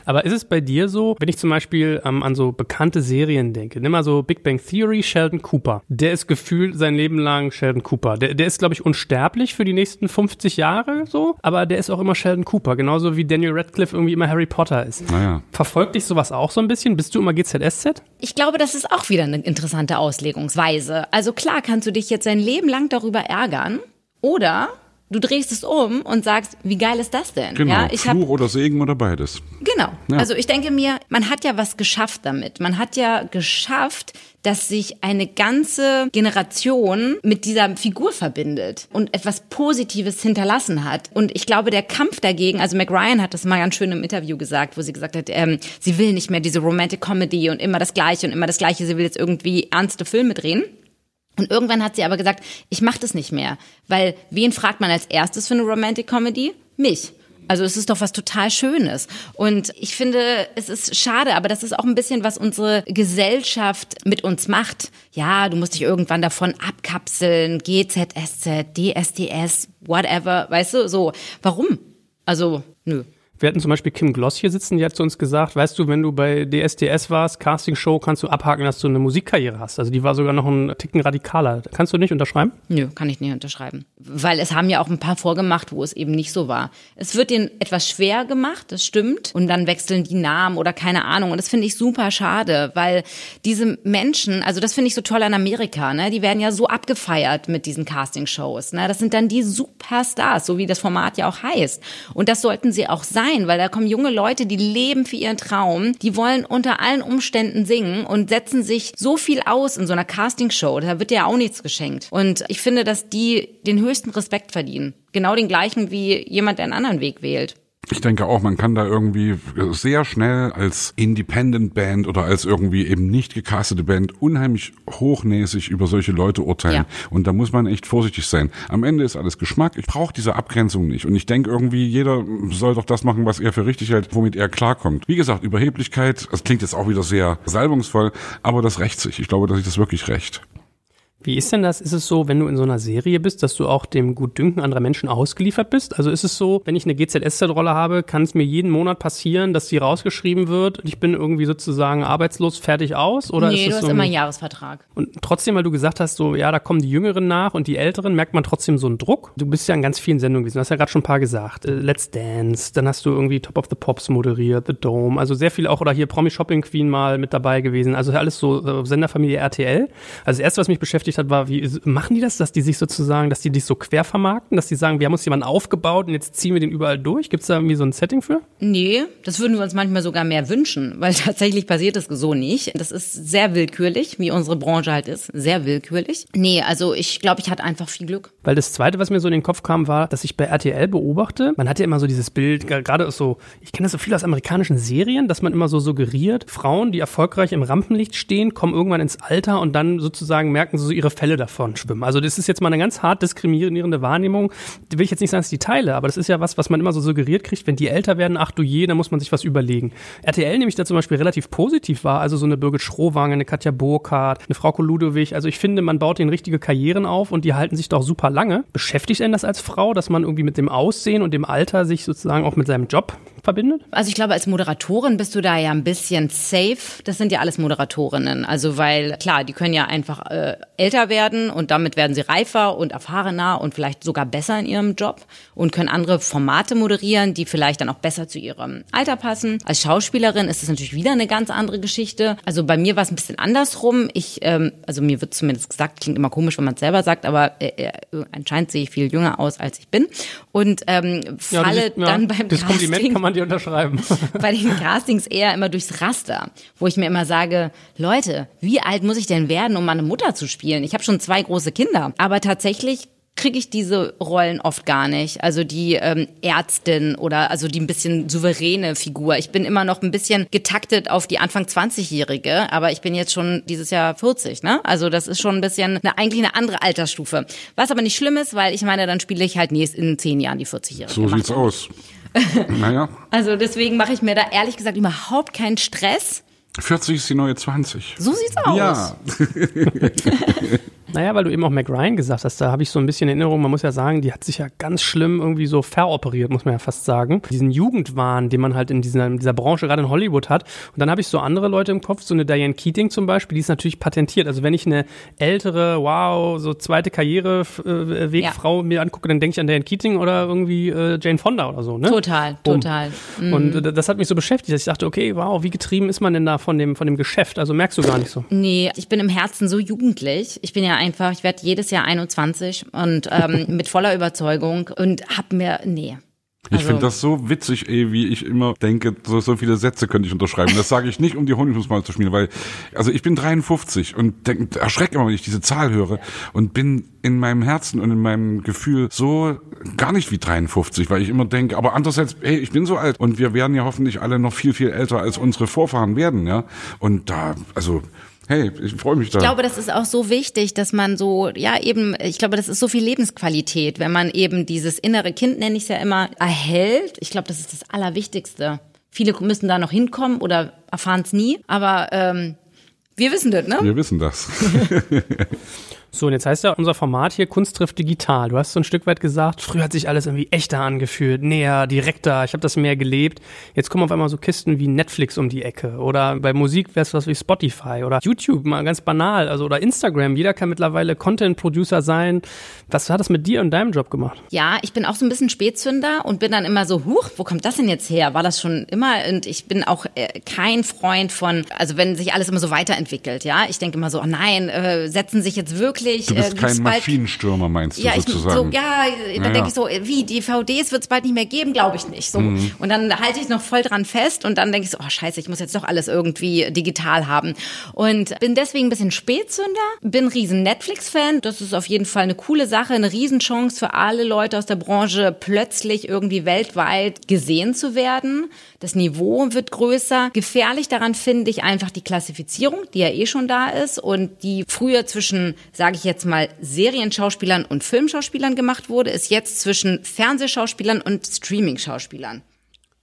Aber ist es bei dir so, wenn ich zum Beispiel ähm, an so bekannte Serien denke, nimm mal so Big Bang Theory, Sheldon Cooper. Der ist gefühlt sein Leben lang Sheldon Cooper. Der, der ist, glaube ich, unsterblich für die nächsten 50 Jahre so, aber der ist auch immer Sheldon Cooper, genauso wie Daniel Radcliffe irgendwie immer Harry Potter ist. Naja. Verfolgt dich sowas auch so ein bisschen? Bist du immer GZSZ? Ich glaube, das ist auch wieder eine interessante Auslegungsweise. Also klar kannst du dich jetzt dein Leben lang darüber ärgern oder du drehst es um und sagst, wie geil ist das denn? Genau. Ja, ich hab, Fluch oder Segen oder beides. Genau. Ja. Also ich denke mir, man hat ja was geschafft damit. Man hat ja geschafft, dass sich eine ganze Generation mit dieser Figur verbindet und etwas Positives hinterlassen hat. Und ich glaube, der Kampf dagegen, also Mac Ryan hat das mal ganz schön im Interview gesagt, wo sie gesagt hat, ähm, sie will nicht mehr diese Romantic Comedy und immer das Gleiche und immer das Gleiche. Sie will jetzt irgendwie ernste Filme drehen. Und irgendwann hat sie aber gesagt, ich mache das nicht mehr, weil wen fragt man als erstes für eine Romantic Comedy? Mich. Also es ist doch was total Schönes. Und ich finde, es ist schade, aber das ist auch ein bisschen, was unsere Gesellschaft mit uns macht. Ja, du musst dich irgendwann davon abkapseln, GZSZ, DSDS, whatever, weißt du, so. Warum? Also, nö. Wir hatten zum Beispiel Kim Gloss hier sitzen, die hat zu uns gesagt, weißt du, wenn du bei DSDS warst, Castingshow, kannst du abhaken, dass du eine Musikkarriere hast. Also die war sogar noch ein Ticken radikaler. Kannst du nicht unterschreiben? Nö, kann ich nicht unterschreiben. Weil es haben ja auch ein paar vorgemacht, wo es eben nicht so war. Es wird denen etwas schwer gemacht, das stimmt. Und dann wechseln die Namen oder keine Ahnung. Und das finde ich super schade, weil diese Menschen, also das finde ich so toll an Amerika, ne? Die werden ja so abgefeiert mit diesen Castingshows. Ne? Das sind dann die Superstars, so wie das Format ja auch heißt. Und das sollten sie auch sein, weil da kommen junge Leute, die leben für ihren Traum, die wollen unter allen Umständen singen und setzen sich so viel aus in so einer Castingshow. Da wird ja auch nichts geschenkt. Und ich finde, dass die den höchsten Respekt verdienen. Genau den gleichen wie jemand, der einen anderen Weg wählt. Ich denke auch, man kann da irgendwie sehr schnell als Independent Band oder als irgendwie eben nicht gecastete Band unheimlich hochnäsig über solche Leute urteilen. Ja. Und da muss man echt vorsichtig sein. Am Ende ist alles Geschmack. Ich brauche diese Abgrenzung nicht. Und ich denke irgendwie, jeder soll doch das machen, was er für richtig hält, womit er klarkommt. Wie gesagt, Überheblichkeit, das klingt jetzt auch wieder sehr salbungsvoll, aber das rächt sich. Ich glaube, dass sich das wirklich rächt. Wie ist denn das? Ist es so, wenn du in so einer Serie bist, dass du auch dem Gutdünken anderer Menschen ausgeliefert bist? Also ist es so, wenn ich eine GZSZ-Rolle habe, kann es mir jeden Monat passieren, dass die rausgeschrieben wird und ich bin irgendwie sozusagen arbeitslos fertig aus? Oder nee, ist du es hast so immer ein- einen Jahresvertrag. Und trotzdem, weil du gesagt hast, so, ja, da kommen die Jüngeren nach und die Älteren, merkt man trotzdem so einen Druck. Du bist ja in ganz vielen Sendungen gewesen. Du hast ja gerade schon ein paar gesagt. Äh, Let's Dance, dann hast du irgendwie Top of the Pops moderiert, The Dome, also sehr viel auch, oder hier Promi Shopping Queen mal mit dabei gewesen. Also alles so äh, Senderfamilie RTL. Also das erste, was mich beschäftigt hat, war, wie machen die das, dass die sich sozusagen, dass die dich so quer vermarkten, dass die sagen, wir haben uns jemanden aufgebaut und jetzt ziehen wir den überall durch? Gibt es da irgendwie so ein Setting für? Nee, das würden wir uns manchmal sogar mehr wünschen, weil [laughs] tatsächlich passiert das so nicht. Das ist sehr willkürlich, wie unsere Branche halt ist. Sehr willkürlich. Nee, also ich glaube, ich hatte einfach viel Glück. Weil das Zweite, was mir so in den Kopf kam, war, dass ich bei RTL beobachte, man hat ja immer so dieses Bild, ger- gerade so, ich kenne das so viel aus amerikanischen Serien, dass man immer so suggeriert, Frauen, die erfolgreich im Rampenlicht stehen, kommen irgendwann ins Alter und dann sozusagen merken sie so ihre Fälle davon schwimmen. Also das ist jetzt mal eine ganz hart diskriminierende Wahrnehmung. Die will ich jetzt nicht sagen, dass die teile, aber das ist ja was, was man immer so suggeriert kriegt, wenn die älter werden, ach du je, da muss man sich was überlegen. RTL nämlich da zum Beispiel relativ positiv war, also so eine Birgit Schrowange, eine Katja Burkhardt, eine Frau Ludowig. Also ich finde, man baut ihnen richtige Karrieren auf und die halten sich doch super lange. Beschäftigt einen das als Frau, dass man irgendwie mit dem Aussehen und dem Alter sich sozusagen auch mit seinem Job verbindet? Also ich glaube, als Moderatorin bist du da ja ein bisschen safe. Das sind ja alles Moderatorinnen. Also weil, klar, die können ja einfach äh, älter werden und damit werden sie reifer und erfahrener und vielleicht sogar besser in ihrem Job und können andere Formate moderieren, die vielleicht dann auch besser zu ihrem Alter passen. Als Schauspielerin ist es natürlich wieder eine ganz andere Geschichte. Also bei mir war es ein bisschen andersrum. Ich, ähm, also mir wird zumindest gesagt, klingt immer komisch, wenn man es selber sagt, aber äh, äh, anscheinend sehe ich viel jünger aus, als ich bin. Und ähm, Ja, falle das- ja, dann beim Das Kompliment Casting kann man dir unterschreiben. [laughs] bei den Castings eher immer durchs Raster, wo ich mir immer sage, Leute, wie alt muss ich denn werden, um meine Mutter zu spielen? Ich habe schon zwei große Kinder, aber tatsächlich kriege ich diese Rollen oft gar nicht. Also die ähm, Ärztin oder also die ein bisschen souveräne Figur. Ich bin immer noch ein bisschen getaktet auf die Anfang 20-Jährige, aber ich bin jetzt schon dieses Jahr 40, ne? Also das ist schon ein bisschen eine, eigentlich eine andere Altersstufe. Was aber nicht schlimm ist, weil ich meine, dann spiele ich halt nächst in zehn Jahren die 40-Jährige. So sieht's aus. [laughs] naja, also deswegen mache ich mir da ehrlich gesagt überhaupt keinen Stress. 40 ist die neue 20. So sieht's aus. Ja, [laughs] Naja, weil du eben auch Mac Ryan gesagt hast, da habe ich so ein bisschen Erinnerung, man muss ja sagen, die hat sich ja ganz schlimm irgendwie so veroperiert, muss man ja fast sagen. Diesen Jugendwahn, den man halt in dieser, in dieser Branche, gerade in Hollywood hat. Und dann habe ich so andere Leute im Kopf, so eine Diane Keating zum Beispiel, die ist natürlich patentiert. Also wenn ich eine ältere, wow, so zweite Karrierewegfrau ja. mir angucke, dann denke ich an Diane Keating oder irgendwie äh, Jane Fonda oder so, ne? Total, Boom. total. Mhm. Und äh, das hat mich so beschäftigt, dass ich dachte, okay, wow, wie getrieben ist man denn da von dem, von dem Geschäft? Also merkst du gar nicht so. Nee, ich bin im Herzen so jugendlich. Ich bin ja einfach, ich werde jedes Jahr 21 und ähm, [laughs] mit voller Überzeugung und hab mir, nee. Ich also, finde das so witzig, ey, wie ich immer denke, so, so viele Sätze könnte ich unterschreiben. Das sage ich nicht, um die Honignussmal zu spielen, weil, also ich bin 53 und denk, erschrecke immer, wenn ich diese Zahl höre und bin in meinem Herzen und in meinem Gefühl so gar nicht wie 53, weil ich immer denke, aber andererseits, hey, ich bin so alt und wir werden ja hoffentlich alle noch viel, viel älter als unsere Vorfahren werden, ja. Und da, also, Hey, ich freue mich da. Ich glaube, das ist auch so wichtig, dass man so, ja eben, ich glaube, das ist so viel Lebensqualität, wenn man eben dieses innere Kind, nenne ich es ja immer, erhält. Ich glaube, das ist das Allerwichtigste. Viele müssen da noch hinkommen oder erfahren es nie, aber ähm, wir wissen das, ne? Wir wissen das. [laughs] [laughs] So, und jetzt heißt ja unser Format hier Kunst trifft digital. Du hast so ein Stück weit gesagt, früher hat sich alles irgendwie echter angefühlt, näher, direkter. Ich habe das mehr gelebt. Jetzt kommen auf einmal so Kisten wie Netflix um die Ecke oder bei Musik wäre es was wie Spotify oder YouTube, mal ganz banal, also oder Instagram. Jeder kann mittlerweile Content Producer sein. Was hat das mit dir und deinem Job gemacht? Ja, ich bin auch so ein bisschen Spätzünder und bin dann immer so, huch, wo kommt das denn jetzt her? War das schon immer? Und ich bin auch äh, kein Freund von, also wenn sich alles immer so weiterentwickelt, ja. Ich denke immer so, oh nein, äh, setzen sich jetzt wirklich wirklich. Du bist äh, kein Maschinenstürmer, meinst du ja, sozusagen? Ich, so, ja, dann ja, denke ich so, wie, DVDs wird es bald nicht mehr geben, glaube ich nicht. So. Mhm. Und dann halte ich noch voll dran fest und dann denke ich so, oh scheiße, ich muss jetzt doch alles irgendwie digital haben. Und bin deswegen ein bisschen Spätzünder, bin riesen Netflix-Fan. Das ist auf jeden Fall eine coole Sache, eine Riesenchance für alle Leute aus der Branche, plötzlich irgendwie weltweit gesehen zu werden. Das Niveau wird größer. Gefährlich daran finde ich einfach die Klassifizierung, die ja eh schon da ist und die früher zwischen, sage ich jetzt mal, Serienschauspielern und Filmschauspielern gemacht wurde, ist jetzt zwischen Fernsehschauspielern und Streaming-Schauspielern.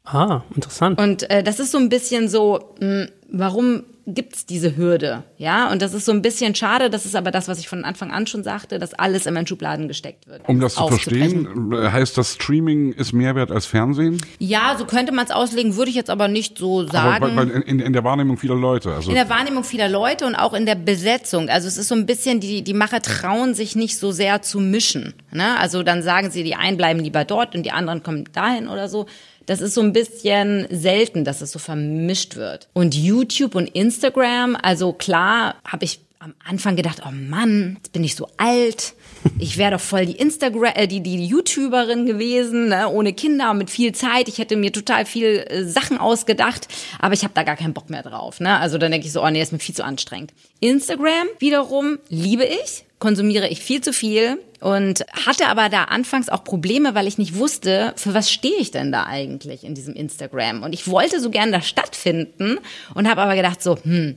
Ah, interessant. Und äh, das ist so ein bisschen so, mh, hm, warum gibt's diese Hürde, ja, und das ist so ein bisschen schade, das ist aber das, was ich von Anfang an schon sagte, dass alles immer in Schubladen gesteckt wird. Um das zu verstehen, heißt das Streaming ist mehr wert als Fernsehen? Ja, so könnte man es auslegen, würde ich jetzt aber nicht so sagen. Aber bei, in, in, der Wahrnehmung vieler Leute. Also in der Wahrnehmung vieler Leute und auch in der Besetzung. Also es ist so ein bisschen, die, die Macher trauen sich nicht so sehr zu mischen. Ne? Also dann sagen sie, die einen bleiben lieber dort und die anderen kommen dahin oder so. Das ist so ein bisschen selten, dass es so vermischt wird. Und YouTube und Instagram, also klar, habe ich am Anfang gedacht, oh Mann, jetzt bin ich so alt. Ich wäre doch voll die Instagram, äh, die, die YouTuberin gewesen, ne? ohne Kinder mit viel Zeit. Ich hätte mir total viel äh, Sachen ausgedacht, aber ich habe da gar keinen Bock mehr drauf. Ne? Also dann denke ich so, oh nee, ist mir viel zu anstrengend. Instagram wiederum liebe ich, konsumiere ich viel zu viel und hatte aber da anfangs auch Probleme, weil ich nicht wusste, für was stehe ich denn da eigentlich in diesem Instagram. Und ich wollte so gern da stattfinden und habe aber gedacht so, hm,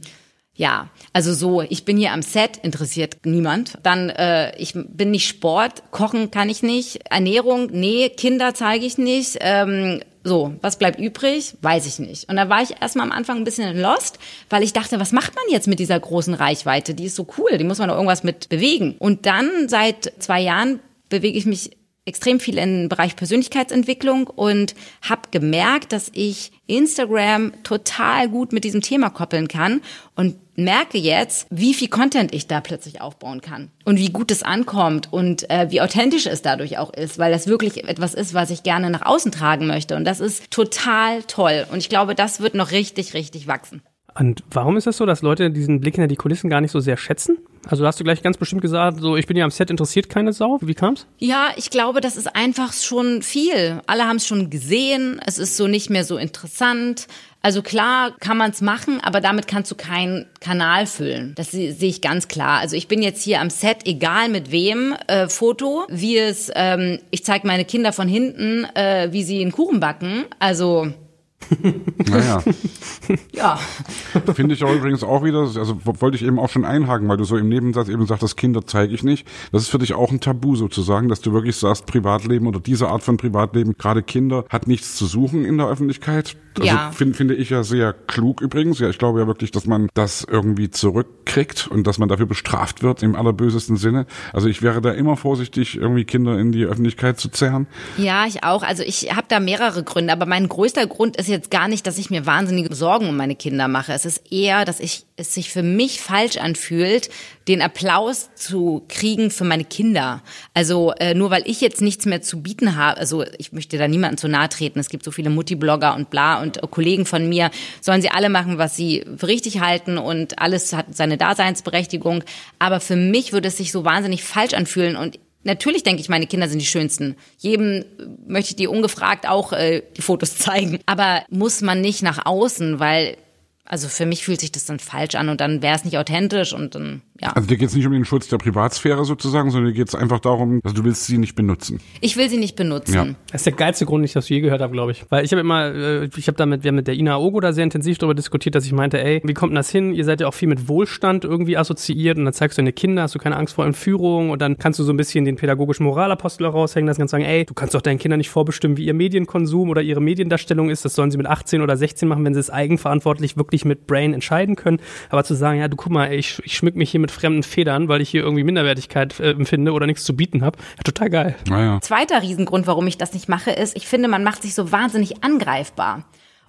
ja, also so, ich bin hier am Set, interessiert niemand. Dann, äh, ich bin nicht Sport, kochen kann ich nicht, Ernährung, nee, Kinder zeige ich nicht, ähm, so, was bleibt übrig? Weiß ich nicht. Und da war ich erstmal am Anfang ein bisschen lost, weil ich dachte, was macht man jetzt mit dieser großen Reichweite? Die ist so cool, die muss man doch irgendwas mit bewegen. Und dann seit zwei Jahren bewege ich mich extrem viel im Bereich Persönlichkeitsentwicklung und habe gemerkt, dass ich Instagram total gut mit diesem Thema koppeln kann und merke jetzt, wie viel Content ich da plötzlich aufbauen kann und wie gut es ankommt und äh, wie authentisch es dadurch auch ist, weil das wirklich etwas ist, was ich gerne nach außen tragen möchte und das ist total toll und ich glaube, das wird noch richtig, richtig wachsen. Und warum ist es das so, dass Leute diesen Blick hinter die Kulissen gar nicht so sehr schätzen? Also hast du gleich ganz bestimmt gesagt, so ich bin ja am Set interessiert keine Sau. Wie kam's? Ja, ich glaube, das ist einfach schon viel. Alle haben es schon gesehen. Es ist so nicht mehr so interessant. Also klar kann man es machen, aber damit kannst du keinen Kanal füllen. Das sehe ich ganz klar. Also ich bin jetzt hier am Set, egal mit wem, äh, Foto, wie es, ähm, ich zeige meine Kinder von hinten, äh, wie sie einen Kuchen backen. Also Naja. Ja. Finde ich auch übrigens auch wieder, also wollte ich eben auch schon einhaken, weil du so im Nebensatz eben sagst, Kinder zeige ich nicht. Das ist für dich auch ein Tabu sozusagen, dass du wirklich sagst, Privatleben oder diese Art von Privatleben, gerade Kinder, hat nichts zu suchen in der Öffentlichkeit. Also Ja. find, finde ich ja sehr klug übrigens. Ja, ich glaube ja wirklich, dass man das irgendwie zurückkriegt und dass man dafür bestraft wird im allerbösesten Sinne. Also ich wäre da immer vorsichtig, irgendwie Kinder in die Öffentlichkeit zu zerren. Ja, ich auch. Also ich habe da mehrere Gründe, aber mein größter Grund ist jetzt gar nicht, dass ich mir wahnsinnige Sorgen um meine Kinder mache. Es ist eher, dass ich es sich für mich falsch anfühlt, den Applaus zu kriegen für meine Kinder. Also äh, nur weil ich jetzt nichts mehr zu bieten habe, also ich möchte da niemandem zu nahe treten. Es gibt so viele Mutti-Blogger und bla und äh, Kollegen von mir, sollen sie alle machen, was sie für richtig halten und alles hat seine Daseinsberechtigung. Aber für mich würde es sich so wahnsinnig falsch anfühlen und Natürlich denke ich, meine Kinder sind die schönsten. Jedem äh, möchte ich die ungefragt auch äh, die Fotos [laughs] zeigen. Aber muss man nicht nach außen, weil, also für mich fühlt sich das dann falsch an und dann wäre es nicht authentisch und dann, ja. Also dir geht es nicht um den Schutz der Privatsphäre sozusagen, sondern dir geht es einfach darum, also du willst sie nicht benutzen. Ich will sie nicht benutzen. Ja. Das ist der geilste Grund, den ich das je gehört habe, glaube ich. Weil ich habe immer, äh, ich habe damit, wir haben mit der Ina Ogo da sehr intensiv darüber diskutiert, dass ich meinte, ey, wie kommt denn das hin? Ihr seid ja auch viel mit Wohlstand irgendwie assoziiert und dann zeigst du deine Kinder, hast du keine Angst vor Entführung und dann kannst du so ein bisschen den pädagogischen Moralapostel raushängen lassen und sagen, ey, du kannst doch deinen Kindern nicht vorbestimmen, wie ihr Medienkonsum oder ihre Mediendarstellung ist. Das sollen sie mit 18 oder 16 machen, wenn sie es eigenverantwortlich wirklich mit Brain entscheiden können. Aber zu sagen, ja, du guck mal, ey, ich, ich schmück mich hier mit fremden Federn, weil ich hier irgendwie Minderwertigkeit äh, empfinde oder nichts zu bieten habe. Ja, total geil. Naja. Zweiter Riesengrund, warum ich das nicht mache, ist, ich finde, man macht sich so wahnsinnig angreifbar.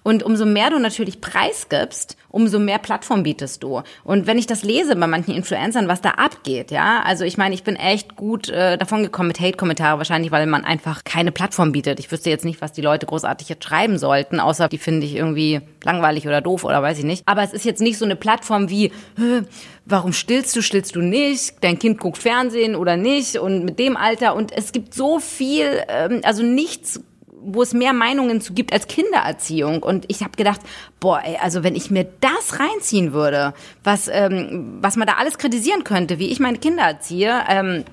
Und umso mehr du natürlich preisgibst, umso mehr Plattform bietest du. Und wenn ich das lese bei manchen Influencern, was da abgeht, ja, also ich meine, ich bin echt gut äh, davon gekommen mit Hate-Kommentare, wahrscheinlich, weil man einfach keine Plattform bietet. Ich wüsste jetzt nicht, was die Leute großartig jetzt schreiben sollten, außer die finde ich irgendwie langweilig oder doof oder weiß ich nicht. Aber es ist jetzt nicht so eine Plattform wie, "Hä, warum stillst du, stillst du nicht, dein Kind guckt Fernsehen oder nicht und mit dem Alter. Und es gibt so viel, ähm, also nichts wo es mehr Meinungen zu gibt als Kindererziehung. Und ich habe gedacht, boah, ey, also wenn ich mir das reinziehen würde, was, ähm, was man da alles kritisieren könnte, wie ich meine Kinder erziehe, ähm,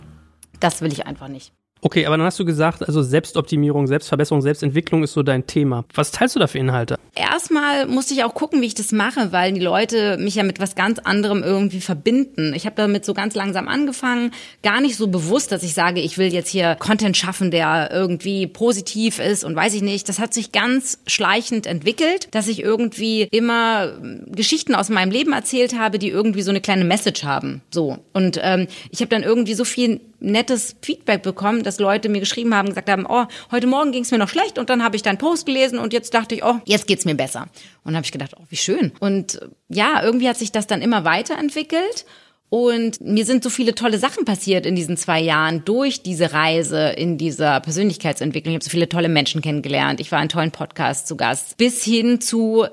das will ich einfach nicht. Okay, aber dann hast du gesagt, also Selbstoptimierung, Selbstverbesserung, Selbstentwicklung ist so dein Thema. Was teilst du da für Inhalte? Erstmal musste ich auch gucken, wie ich das mache, weil die Leute mich ja mit was ganz anderem irgendwie verbinden. Ich habe damit so ganz langsam angefangen, gar nicht so bewusst, dass ich sage, ich will jetzt hier Content schaffen, der irgendwie positiv ist und weiß ich nicht. Das hat sich ganz schleichend entwickelt, dass ich irgendwie immer ähm, Geschichten aus meinem Leben erzählt habe, die irgendwie so eine kleine Message haben. So und ähm, ich habe dann irgendwie so viel nettes Feedback bekommen, dass Leute mir geschrieben haben, gesagt haben, oh, heute Morgen ging es mir noch schlecht und dann habe ich deinen Post gelesen und jetzt dachte ich, oh, jetzt geht's mir besser. Und habe ich gedacht, oh, wie schön. Und äh, ja, irgendwie hat sich das dann immer weiterentwickelt. Und mir sind so viele tolle Sachen passiert in diesen zwei Jahren durch diese Reise in dieser Persönlichkeitsentwicklung. Ich habe so viele tolle Menschen kennengelernt. Ich war in tollen Podcasts zu Gast. Bis hin zu,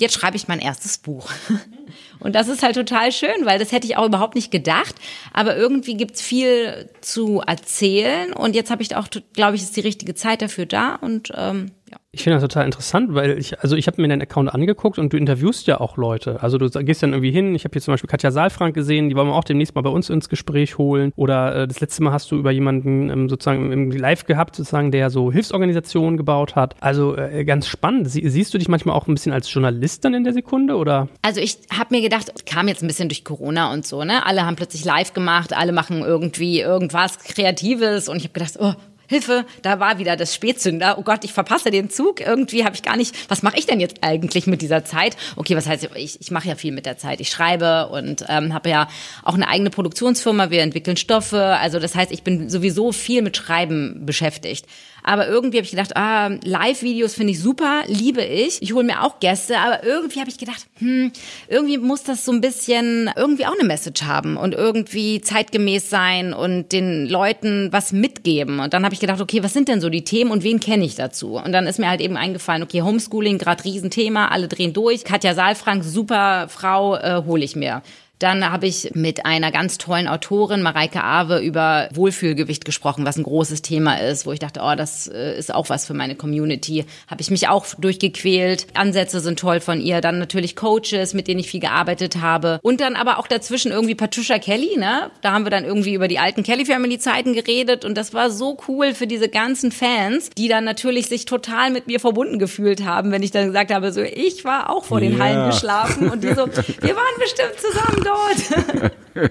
jetzt schreibe ich mein erstes Buch. [laughs] Und das ist halt total schön, weil das hätte ich auch überhaupt nicht gedacht. Aber irgendwie gibt's viel zu erzählen. Und jetzt habe ich auch, glaube ich, ist die richtige Zeit dafür da. Und ähm, ja. Ich finde das total interessant, weil ich, also ich habe mir deinen Account angeguckt und du interviewst ja auch Leute. Also du gehst dann irgendwie hin, ich habe hier zum Beispiel Katja Saalfrank gesehen, die wollen wir auch demnächst mal bei uns ins Gespräch holen. Oder äh, das letzte Mal hast du über jemanden ähm, sozusagen im Live gehabt, sozusagen, der so Hilfsorganisationen gebaut hat. Also äh, ganz spannend. Sie, siehst du dich manchmal auch ein bisschen als Journalist dann in der Sekunde oder? Also ich habe mir gedacht, kam jetzt ein bisschen durch Corona und so, ne? Alle haben plötzlich live gemacht, alle machen irgendwie irgendwas Kreatives und ich habe gedacht, oh, Hilfe, da war wieder das Spätzünder. Oh Gott, ich verpasse den Zug. Irgendwie habe ich gar nicht, was mache ich denn jetzt eigentlich mit dieser Zeit? Okay, was heißt, ich, ich mache ja viel mit der Zeit. Ich schreibe und ähm, habe ja auch eine eigene Produktionsfirma. Wir entwickeln Stoffe. Also das heißt, ich bin sowieso viel mit Schreiben beschäftigt. Aber irgendwie habe ich gedacht, ah, Live-Videos finde ich super, liebe ich. Ich hole mir auch Gäste, aber irgendwie habe ich gedacht, hm, irgendwie muss das so ein bisschen irgendwie auch eine Message haben und irgendwie zeitgemäß sein und den Leuten was mitgeben. Und dann habe ich gedacht, okay, was sind denn so die Themen und wen kenne ich dazu? Und dann ist mir halt eben eingefallen, okay, Homeschooling, gerade Riesenthema, alle drehen durch. Katja Saalfrank, super Frau, äh, hole ich mir. Dann habe ich mit einer ganz tollen Autorin, Mareike Awe, über Wohlfühlgewicht gesprochen, was ein großes Thema ist, wo ich dachte, oh, das äh, ist auch was für meine Community. Habe ich mich auch durchgequält. Ansätze sind toll von ihr. Dann natürlich Coaches, mit denen ich viel gearbeitet habe. Und dann aber auch dazwischen irgendwie Patricia Kelly, ne? Da haben wir dann irgendwie über die alten Kelly Family Zeiten geredet und das war so cool für diese ganzen Fans, die dann natürlich sich total mit mir verbunden gefühlt haben, wenn ich dann gesagt habe, so ich war auch vor den yeah. Hallen geschlafen und die so, [laughs] wir waren bestimmt zusammen dort.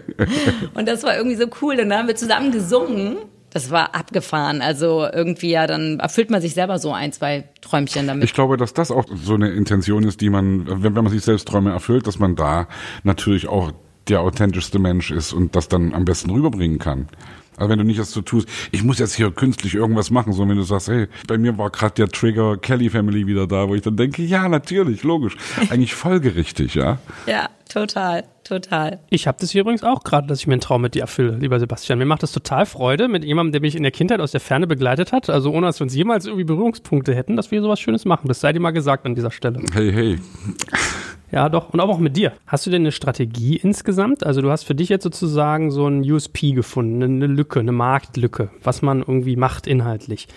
[laughs] und das war irgendwie so cool. Und dann haben wir zusammen gesungen. Das war abgefahren. Also irgendwie ja, dann erfüllt man sich selber so ein, zwei Träumchen damit. Ich glaube, dass das auch so eine Intention ist, die man, wenn, wenn man sich selbst Träume erfüllt, dass man da natürlich auch der authentischste Mensch ist und das dann am besten rüberbringen kann. Also wenn du nicht das so tust, ich muss jetzt hier künstlich irgendwas machen, sondern wenn du sagst, hey, bei mir war gerade der Trigger Kelly Family wieder da, wo ich dann denke, ja, natürlich, logisch. [laughs] Eigentlich folgerichtig, ja. Ja, total, total. Ich habe das hier übrigens auch gerade, dass ich mir einen Traum mit dir erfülle, lieber Sebastian. Mir macht das total Freude mit jemandem, der mich in der Kindheit aus der Ferne begleitet hat. Also ohne, dass wir uns jemals irgendwie Berührungspunkte hätten, dass wir sowas Schönes machen. Das sei dir mal gesagt an dieser Stelle. Hey, hey. Ja, doch. Und auch mit dir. Hast du denn eine Strategie insgesamt? Also du hast für dich jetzt sozusagen so ein USP gefunden, eine Lücke, eine Marktlücke, was man irgendwie macht inhaltlich.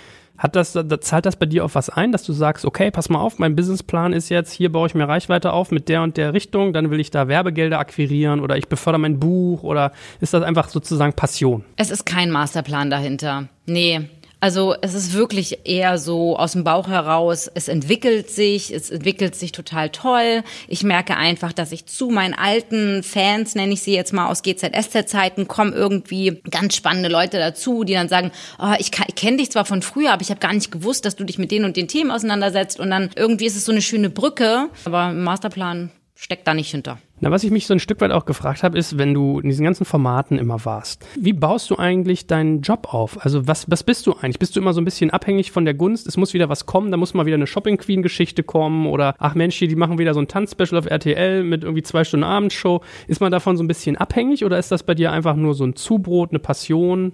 Hat das, da zahlt das bei dir auf was ein, dass du sagst, okay, pass mal auf, mein Businessplan ist jetzt, hier baue ich mir Reichweite auf mit der und der Richtung, dann will ich da Werbegelder akquirieren oder ich befördere mein Buch oder ist das einfach sozusagen Passion? Es ist kein Masterplan dahinter. Nee, also es ist wirklich eher so aus dem Bauch heraus, es entwickelt sich, es entwickelt sich total toll. Ich merke einfach, dass ich zu meinen alten Fans, nenne ich sie jetzt mal aus GZSZ-Zeiten, kommen irgendwie ganz spannende Leute dazu, die dann sagen, oh, ich, ich kenne dich zwar von früher, aber ich habe gar nicht gewusst, dass du dich mit denen und den Themen auseinandersetzt. Und dann irgendwie ist es so eine schöne Brücke, aber Masterplan steckt da nicht hinter. Na, was ich mich so ein Stück weit auch gefragt habe, ist, wenn du in diesen ganzen Formaten immer warst, wie baust du eigentlich deinen Job auf? Also was, was bist du eigentlich? Bist du immer so ein bisschen abhängig von der Gunst? Es muss wieder was kommen, da muss mal wieder eine Shopping Queen Geschichte kommen oder ach Mensch, die machen wieder so ein Tanzspecial auf RTL mit irgendwie zwei Stunden Abendshow. Ist man davon so ein bisschen abhängig oder ist das bei dir einfach nur so ein Zubrot, eine Passion?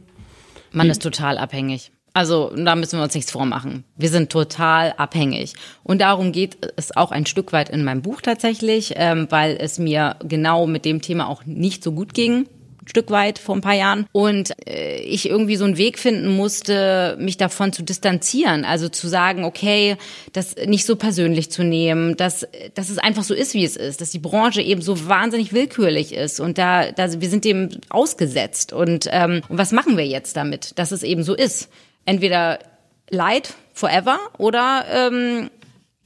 Man ist total abhängig. Also da müssen wir uns nichts vormachen. Wir sind total abhängig. Und darum geht es auch ein Stück weit in meinem Buch tatsächlich, ähm, weil es mir genau mit dem Thema auch nicht so gut ging. Stück weit vor ein paar Jahren und äh, ich irgendwie so einen Weg finden musste, mich davon zu distanzieren, also zu sagen, okay, das nicht so persönlich zu nehmen, dass, dass es einfach so ist, wie es ist, dass die Branche eben so wahnsinnig willkürlich ist und da, da wir sind dem ausgesetzt und, ähm, und was machen wir jetzt damit, dass es eben so ist? Entweder Leid forever oder ähm,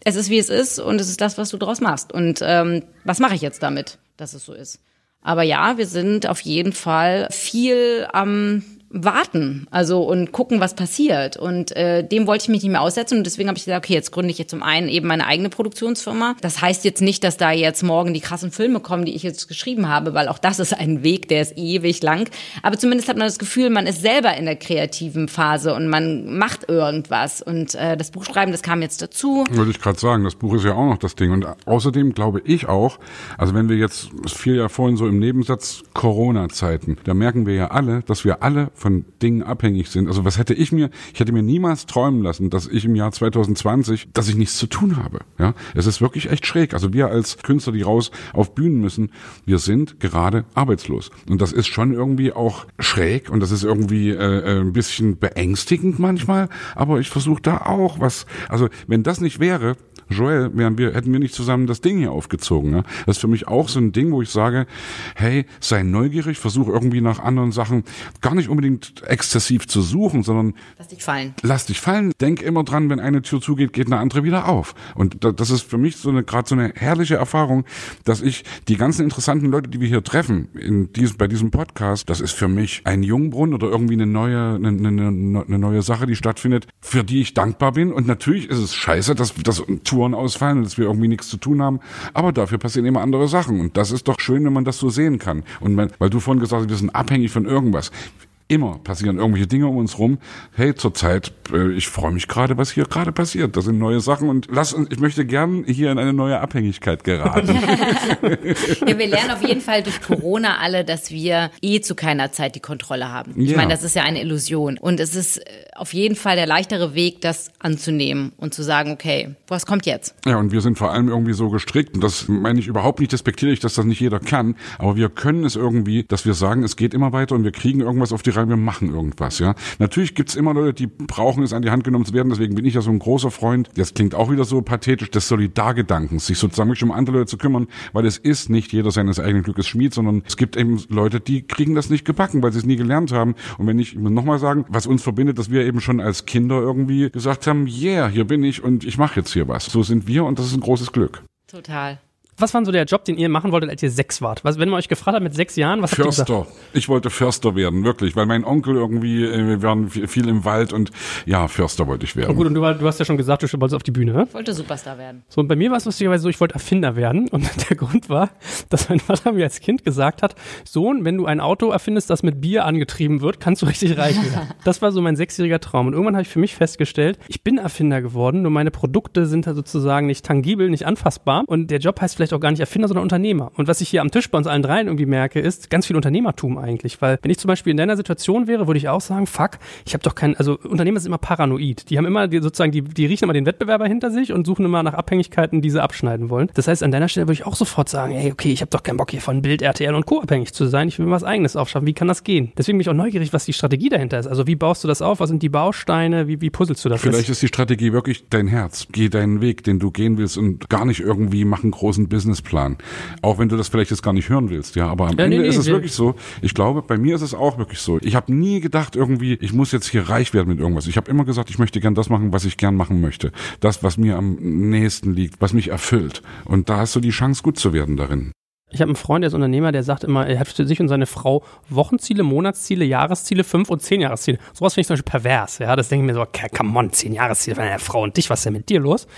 es ist wie es ist und es ist das, was du draus machst. Und ähm, was mache ich jetzt damit, dass es so ist? Aber ja, wir sind auf jeden Fall viel am warten, also und gucken, was passiert. Und äh, dem wollte ich mich nicht mehr aussetzen und deswegen habe ich gesagt, okay, jetzt gründe ich jetzt zum einen eben meine eigene Produktionsfirma. Das heißt jetzt nicht, dass da jetzt morgen die krassen Filme kommen, die ich jetzt geschrieben habe, weil auch das ist ein Weg, der ist ewig lang. Aber zumindest hat man das Gefühl, man ist selber in der kreativen Phase und man macht irgendwas. Und äh, das Buchschreiben, das kam jetzt dazu. Würde ich gerade sagen, das Buch ist ja auch noch das Ding. Und außerdem glaube ich auch, also wenn wir jetzt, es fiel ja vorhin so im Nebensatz Corona-Zeiten, da merken wir ja alle, dass wir alle von Dingen abhängig sind. Also was hätte ich mir, ich hätte mir niemals träumen lassen, dass ich im Jahr 2020, dass ich nichts zu tun habe. Ja, es ist wirklich echt schräg. Also wir als Künstler, die raus auf Bühnen müssen, wir sind gerade arbeitslos. Und das ist schon irgendwie auch schräg und das ist irgendwie äh, äh ein bisschen beängstigend manchmal. Aber ich versuche da auch was. Also wenn das nicht wäre, Joel, wären wir, hätten wir nicht zusammen das Ding hier aufgezogen. Ne? Das ist für mich auch so ein Ding, wo ich sage, hey, sei neugierig, versuch irgendwie nach anderen Sachen gar nicht unbedingt exzessiv zu suchen, sondern lass dich fallen. Lass dich fallen. Denk immer dran, wenn eine Tür zugeht, geht eine andere wieder auf. Und das ist für mich so eine gerade so eine herrliche Erfahrung, dass ich die ganzen interessanten Leute, die wir hier treffen in diesem bei diesem Podcast, das ist für mich ein Jungbrunnen oder irgendwie eine neue eine, eine, eine neue Sache, die stattfindet, für die ich dankbar bin. Und natürlich ist es scheiße, dass das Tour Touren ausfallen dass wir irgendwie nichts zu tun haben. Aber dafür passieren immer andere Sachen. Und das ist doch schön, wenn man das so sehen kann. Und man, weil du vorhin gesagt hast, wir sind abhängig von irgendwas Immer passieren irgendwelche Dinge um uns rum. Hey, zurzeit, äh, ich freue mich gerade, was hier gerade passiert. Das sind neue Sachen und lass uns, ich möchte gern hier in eine neue Abhängigkeit geraten. [laughs] ja, wir lernen auf jeden Fall durch Corona alle, dass wir eh zu keiner Zeit die Kontrolle haben. Ich Ja. meine, das ist ja eine Illusion. Und es ist äh, auf jeden Fall der leichtere Weg, das anzunehmen und zu sagen, okay, was kommt jetzt? Ja, und wir sind vor allem irgendwie so gestrickt, und das meine ich überhaupt nicht despektierlich, dass das nicht jeder kann, aber wir können es irgendwie, dass wir sagen, es geht immer weiter und wir kriegen irgendwas auf die Reihe, wir machen irgendwas, ja. Natürlich gibt's immer Leute, die brauchen es an die Hand genommen zu werden, deswegen bin ich ja so ein großer Freund, das klingt auch wieder so pathetisch, des Solidargedankens, sich sozusagen wirklich um andere Leute zu kümmern, weil es ist nicht jeder seines eigenen Glückes Schmied, sondern es gibt eben Leute, die kriegen das nicht gebacken, weil sie es nie gelernt haben. Und wenn ich, ich muss nochmal sagen, was uns verbindet, dass wir eben schon als Kinder irgendwie gesagt haben, yeah, hier bin ich und ich mache jetzt hier was. So sind wir und das ist ein großes Glück. Total. Was war so der Job, den ihr machen wolltet, als ihr sechs wart? Was, wenn man euch gefragt hat mit sechs Jahren, was habt ihr gesagt? Förster. Ich wollte Förster werden, wirklich, weil mein Onkel irgendwie, äh, wir waren viel im Wald und ja, Förster wollte ich Oh, werden. gut, und du, war- du hast ja schon gesagt, du wolltest auf die Bühne. ne? Ich wollte Superstar werden. So, und bei mir war es lustigerweise so, ich wollte Erfinder werden. Und [laughs] der Grund war, dass mein Vater mir als Kind gesagt hat, Sohn, wenn du ein Auto erfindest, das mit Bier angetrieben wird, kannst du richtig reich werden. [laughs] Das war so mein sechsjähriger Traum. Und irgendwann habe ich für mich festgestellt, ich bin Erfinder geworden, nur meine Produkte sind halt sozusagen nicht tangibel, nicht anfassbar. Und der Job heißt vielleicht auch gar nicht Erfinder, sondern Unternehmer. Und was ich hier am Tisch bei uns allen dreien irgendwie merke, ist ganz viel Unternehmertum eigentlich. Weil wenn ich zum Beispiel in deiner Situation wäre, würde ich auch sagen, fuck, ich habe doch kein, also Unternehmer sind immer paranoid. Die haben immer die, sozusagen, die, die riechen immer den Wettbewerber hinter sich und suchen immer nach Abhängigkeiten, die sie abschneiden wollen. Das heißt, an deiner Stelle würde ich auch sofort sagen, ey, okay, ich habe doch keinen Bock hier von Bild, RTL und Co. abhängig zu sein. Ich will mir was eigenes aufschaffen. Wie kann das gehen? Deswegen bin ich auch neugierig, was die Strategie dahinter ist. Also wie baust du das auf? Was sind die Bausteine? Wie, wie puzzelst du das? Vielleicht ist die Strategie wirklich dein Herz. Geh deinen Weg, den du gehen willst und gar nicht irgendwie mach einen großen Businessplan. Auch wenn du das vielleicht jetzt gar nicht hören willst, ja. Aber am Ja, nee, Ende nee, ist es wir- wirklich so. Ich glaube, bei mir ist es auch wirklich so. Ich habe nie gedacht irgendwie, ich muss jetzt hier reich werden mit irgendwas. Ich habe immer gesagt, ich möchte gern das machen, was ich gern machen möchte. Das, was mir am nächsten liegt, was mich erfüllt. Und da hast du die Chance, gut zu werden darin. Ich habe einen Freund, der ist Unternehmer, der sagt immer, er hat für sich und seine Frau Wochenziele, Monatsziele, Jahresziele, fünf und zehn Jahresziele. Sowas finde ich zum Beispiel pervers. Ja, das denke ich mir so, okay, come on, zehn Jahresziele von einer Frau und dich, was ist denn mit dir los?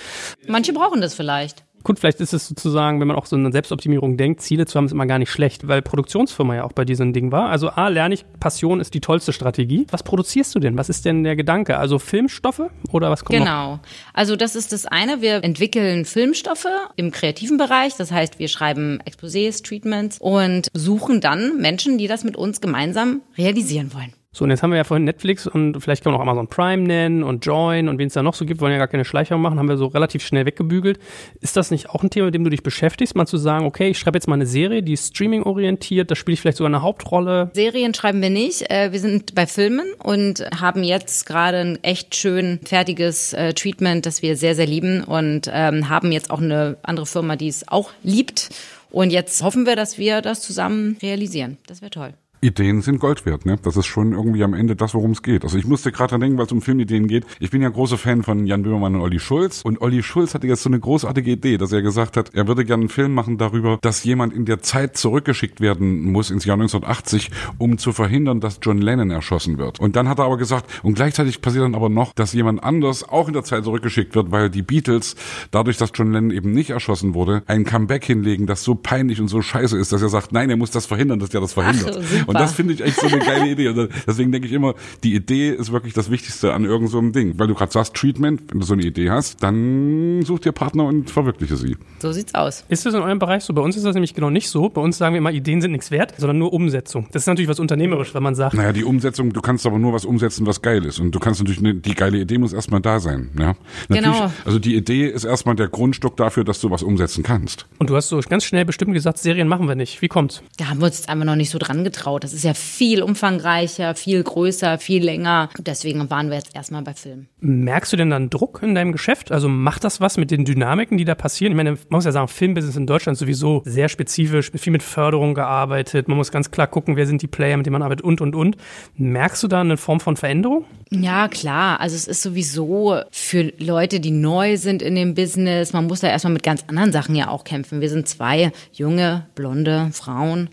Manche brauchen das vielleicht. Gut, vielleicht ist es sozusagen, wenn man auch so an Selbstoptimierung denkt, Ziele zu haben, ist immer gar nicht schlecht, weil Produktionsfirma ja auch bei diesem Ding war. Also A, lerne ich, Passion ist die tollste Strategie. Was produzierst du denn? Was ist denn der Gedanke? Also Filmstoffe oder was kommt noch? Genau. Also das ist das eine. Wir entwickeln Filmstoffe im kreativen Bereich. Das heißt, wir schreiben Exposés, Treatments und suchen dann Menschen, die das mit uns gemeinsam realisieren wollen. So, und jetzt haben wir ja vorhin Netflix und vielleicht kann man auch Amazon Prime nennen und Join und wen es da noch so gibt, wollen ja gar keine Schleichung machen, haben wir so relativ schnell weggebügelt. Ist das nicht auch ein Thema, mit dem du dich beschäftigst, mal zu sagen, okay, ich schreibe jetzt mal eine Serie, die ist streaming-orientiert, da spiele ich vielleicht sogar eine Hauptrolle. Serien schreiben wir nicht. Äh, Wir sind bei Filmen und haben jetzt gerade ein echt schön fertiges äh, Treatment, das wir sehr, sehr lieben und ähm, haben jetzt auch eine andere Firma, die es auch liebt. Und jetzt hoffen wir, dass wir das zusammen realisieren. Das wäre toll. Ideen sind Gold wert, ne? Das ist schon irgendwie am Ende das, worum es geht. Also ich musste gerade dran denken, weil es um Filmideen geht. Ich bin ja großer Fan von Jan Böhmermann und Olli Schulz. Und Olli Schulz hatte jetzt so eine großartige Idee, dass er gesagt hat, er würde gerne einen Film machen darüber, dass jemand in der Zeit zurückgeschickt werden muss ins Jahr 1980, um zu verhindern, dass John Lennon erschossen wird. Und dann hat er aber gesagt, und gleichzeitig passiert dann aber noch, dass jemand anders auch in der Zeit zurückgeschickt wird, weil die Beatles, dadurch, dass John Lennon eben nicht erschossen wurde, ein Comeback hinlegen, das so peinlich und so scheiße ist, dass er sagt, nein, er muss das verhindern, dass der das verhindert. super. Und das finde ich echt so eine geile Idee. Und deswegen denke ich immer, die Idee ist wirklich das Wichtigste an irgendeinem so einem Ding. Weil du gerade sagst, Treatment, wenn du so eine Idee hast, dann such dir Partner und verwirkliche sie. So sieht's aus. Ist das in eurem Bereich so? Bei uns ist das nämlich genau nicht so. Bei uns sagen wir immer, Ideen sind nichts wert, sondern nur Umsetzung. Das ist natürlich was unternehmerisch, wenn man sagt, Naja, die Umsetzung, du kannst aber nur was umsetzen, was geil ist. Und du kannst natürlich, ne, die geile Idee muss erstmal da sein. Ja? Natürlich, Genau. Also die Idee ist erstmal der Grundstock dafür, dass du was umsetzen kannst. und du hast so ganz schnell bestimmt gesagt, Serien machen wir nicht. Wie kommt's? Da haben wir uns jetzt einfach noch nicht so dran getraut. Das ist ja viel umfangreicher, viel größer, viel länger. Deswegen waren wir jetzt erstmal bei Filmen. Merkst du denn dann Druck in deinem Geschäft? Also macht das was mit den Dynamiken, die da passieren? Ich meine, man muss ja sagen, Filmbusiness in Deutschland ist sowieso sehr spezifisch, viel mit Förderung gearbeitet. Man muss ganz klar gucken, wer sind die Player, mit denen man arbeitet und, und, und. Merkst du da eine Form von Veränderung? Ja, klar. Also es ist sowieso für Leute, die neu sind in dem Business, man muss da erstmal mit ganz anderen Sachen ja auch kämpfen. Wir sind zwei junge, blonde Frauen,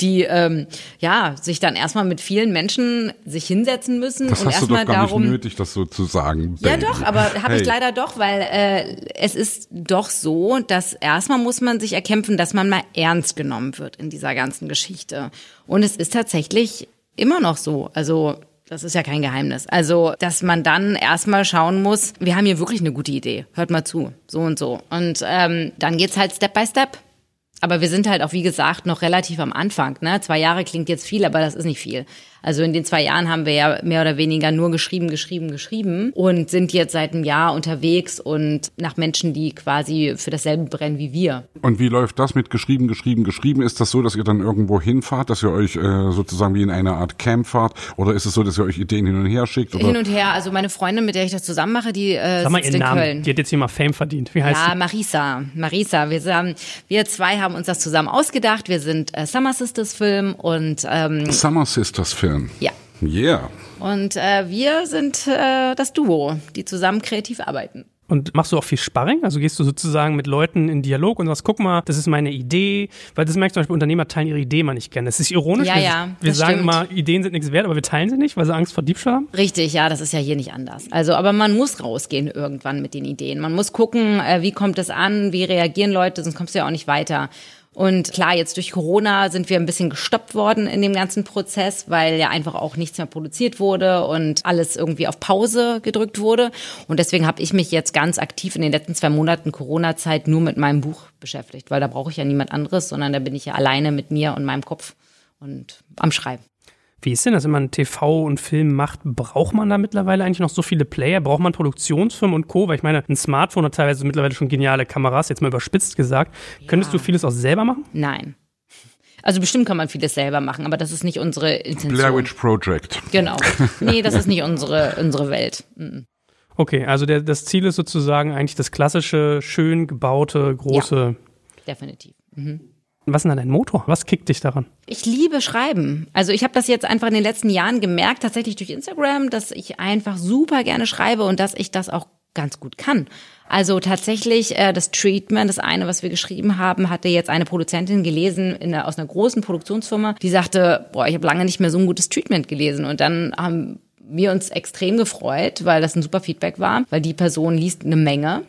die ähm, ja sich dann erstmal mit vielen Menschen sich hinsetzen müssen Das und hast du erstmal doch gar darum. nicht nötig, das so zu sagen. Ja, Baby. doch, aber habe Hey. ich leider doch, weil äh, es ist doch so, dass erstmal muss man sich erkämpfen, dass man mal ernst genommen wird in dieser ganzen Geschichte. Und es ist tatsächlich immer noch so. Also das ist ja kein Geheimnis. Also, dass man dann erstmal schauen muss, wir haben hier wirklich eine gute Idee. Hört mal zu, so und so. Und ähm, dann geht's halt Step by Step. Aber wir sind halt auch, wie gesagt, noch relativ am Anfang. Ne? Zwei Jahre klingt jetzt viel, aber das ist nicht viel. Also in den zwei Jahren haben wir ja mehr oder weniger nur geschrieben, geschrieben, geschrieben und sind jetzt seit einem Jahr unterwegs und nach Menschen, die quasi für dasselbe brennen wie wir. Und wie läuft das mit geschrieben, geschrieben, geschrieben? Ist das so, dass ihr dann irgendwo hinfahrt, dass ihr euch äh, sozusagen wie in einer Art Camp fahrt? Oder ist es so, dass ihr euch Ideen hin und her schickt? Oder? Hin und her. Also meine Freundin, mit der ich das zusammen mache, die äh, Sag mal sitzt ihren in Namen. Köln. Die hat jetzt hier mal Fame verdient. Wie heißt Ja, sie? Marisa. Marisa. Wir, haben, wir zwei haben uns das zusammen ausgedacht. Wir sind äh, Summer Sisters Film und ähm, Summer Sisters Film. Ja. Yeah. Und äh, wir sind äh, das Duo, die zusammen kreativ arbeiten. Und machst du auch viel Sparring? Also gehst du sozusagen mit Leuten in Dialog und sagst, guck mal, das ist meine Idee. Weil das merkst du zum Beispiel, Unternehmer teilen ihre Idee mal nicht gerne. Das ist ironisch. Ja, wir, ja, wir das sagen stimmt. immer, Ideen sind nichts wert, aber wir teilen sie nicht, weil sie Angst vor Diebstahl haben. Richtig, ja, das ist ja hier nicht anders. Also, aber man muss rausgehen irgendwann mit den Ideen. Man muss gucken, äh, wie kommt es an, wie reagieren Leute, sonst kommst du ja auch nicht weiter. Und klar, jetzt durch Corona sind wir ein bisschen gestoppt worden in dem ganzen Prozess, weil ja einfach auch nichts mehr produziert wurde und alles irgendwie auf Pause gedrückt wurde. Und deswegen habe ich mich jetzt ganz aktiv in den letzten zwei Monaten Corona-Zeit nur mit meinem Buch beschäftigt, weil da brauche ich ja niemand anderes, sondern da bin ich ja alleine mit mir und meinem Kopf und am Schreiben. Wie ist denn das, wenn man TV und Film macht? Braucht man da mittlerweile eigentlich noch so viele Player? Braucht man Produktionsfirmen und Co.? Weil ich meine, ein Smartphone hat teilweise mittlerweile schon geniale Kameras, jetzt mal überspitzt gesagt. Könntest du vieles auch selber machen? Nein. Also bestimmt kann man vieles selber machen, aber das ist nicht unsere Intention. Blair Witch Project. Genau. [laughs] Nee, das ist nicht unsere, unsere Welt. Mhm. Okay, also der, das Ziel ist sozusagen eigentlich das klassische, schön gebaute, große. Definitiv. Was ist denn dein Motor? Was kickt dich daran? Ich liebe Schreiben. Also ich habe das jetzt einfach in den letzten Jahren gemerkt, tatsächlich durch Instagram, dass ich einfach super gerne schreibe und dass ich das auch ganz gut kann. Also tatsächlich äh, das Treatment, das eine, was wir geschrieben haben, hatte jetzt eine Produzentin gelesen in aus einer großen Produktionsfirma, die sagte, boah, ich habe lange nicht mehr so ein gutes Treatment gelesen. Und dann haben wir uns extrem gefreut, weil das ein super Feedback war, weil die Person liest eine Menge.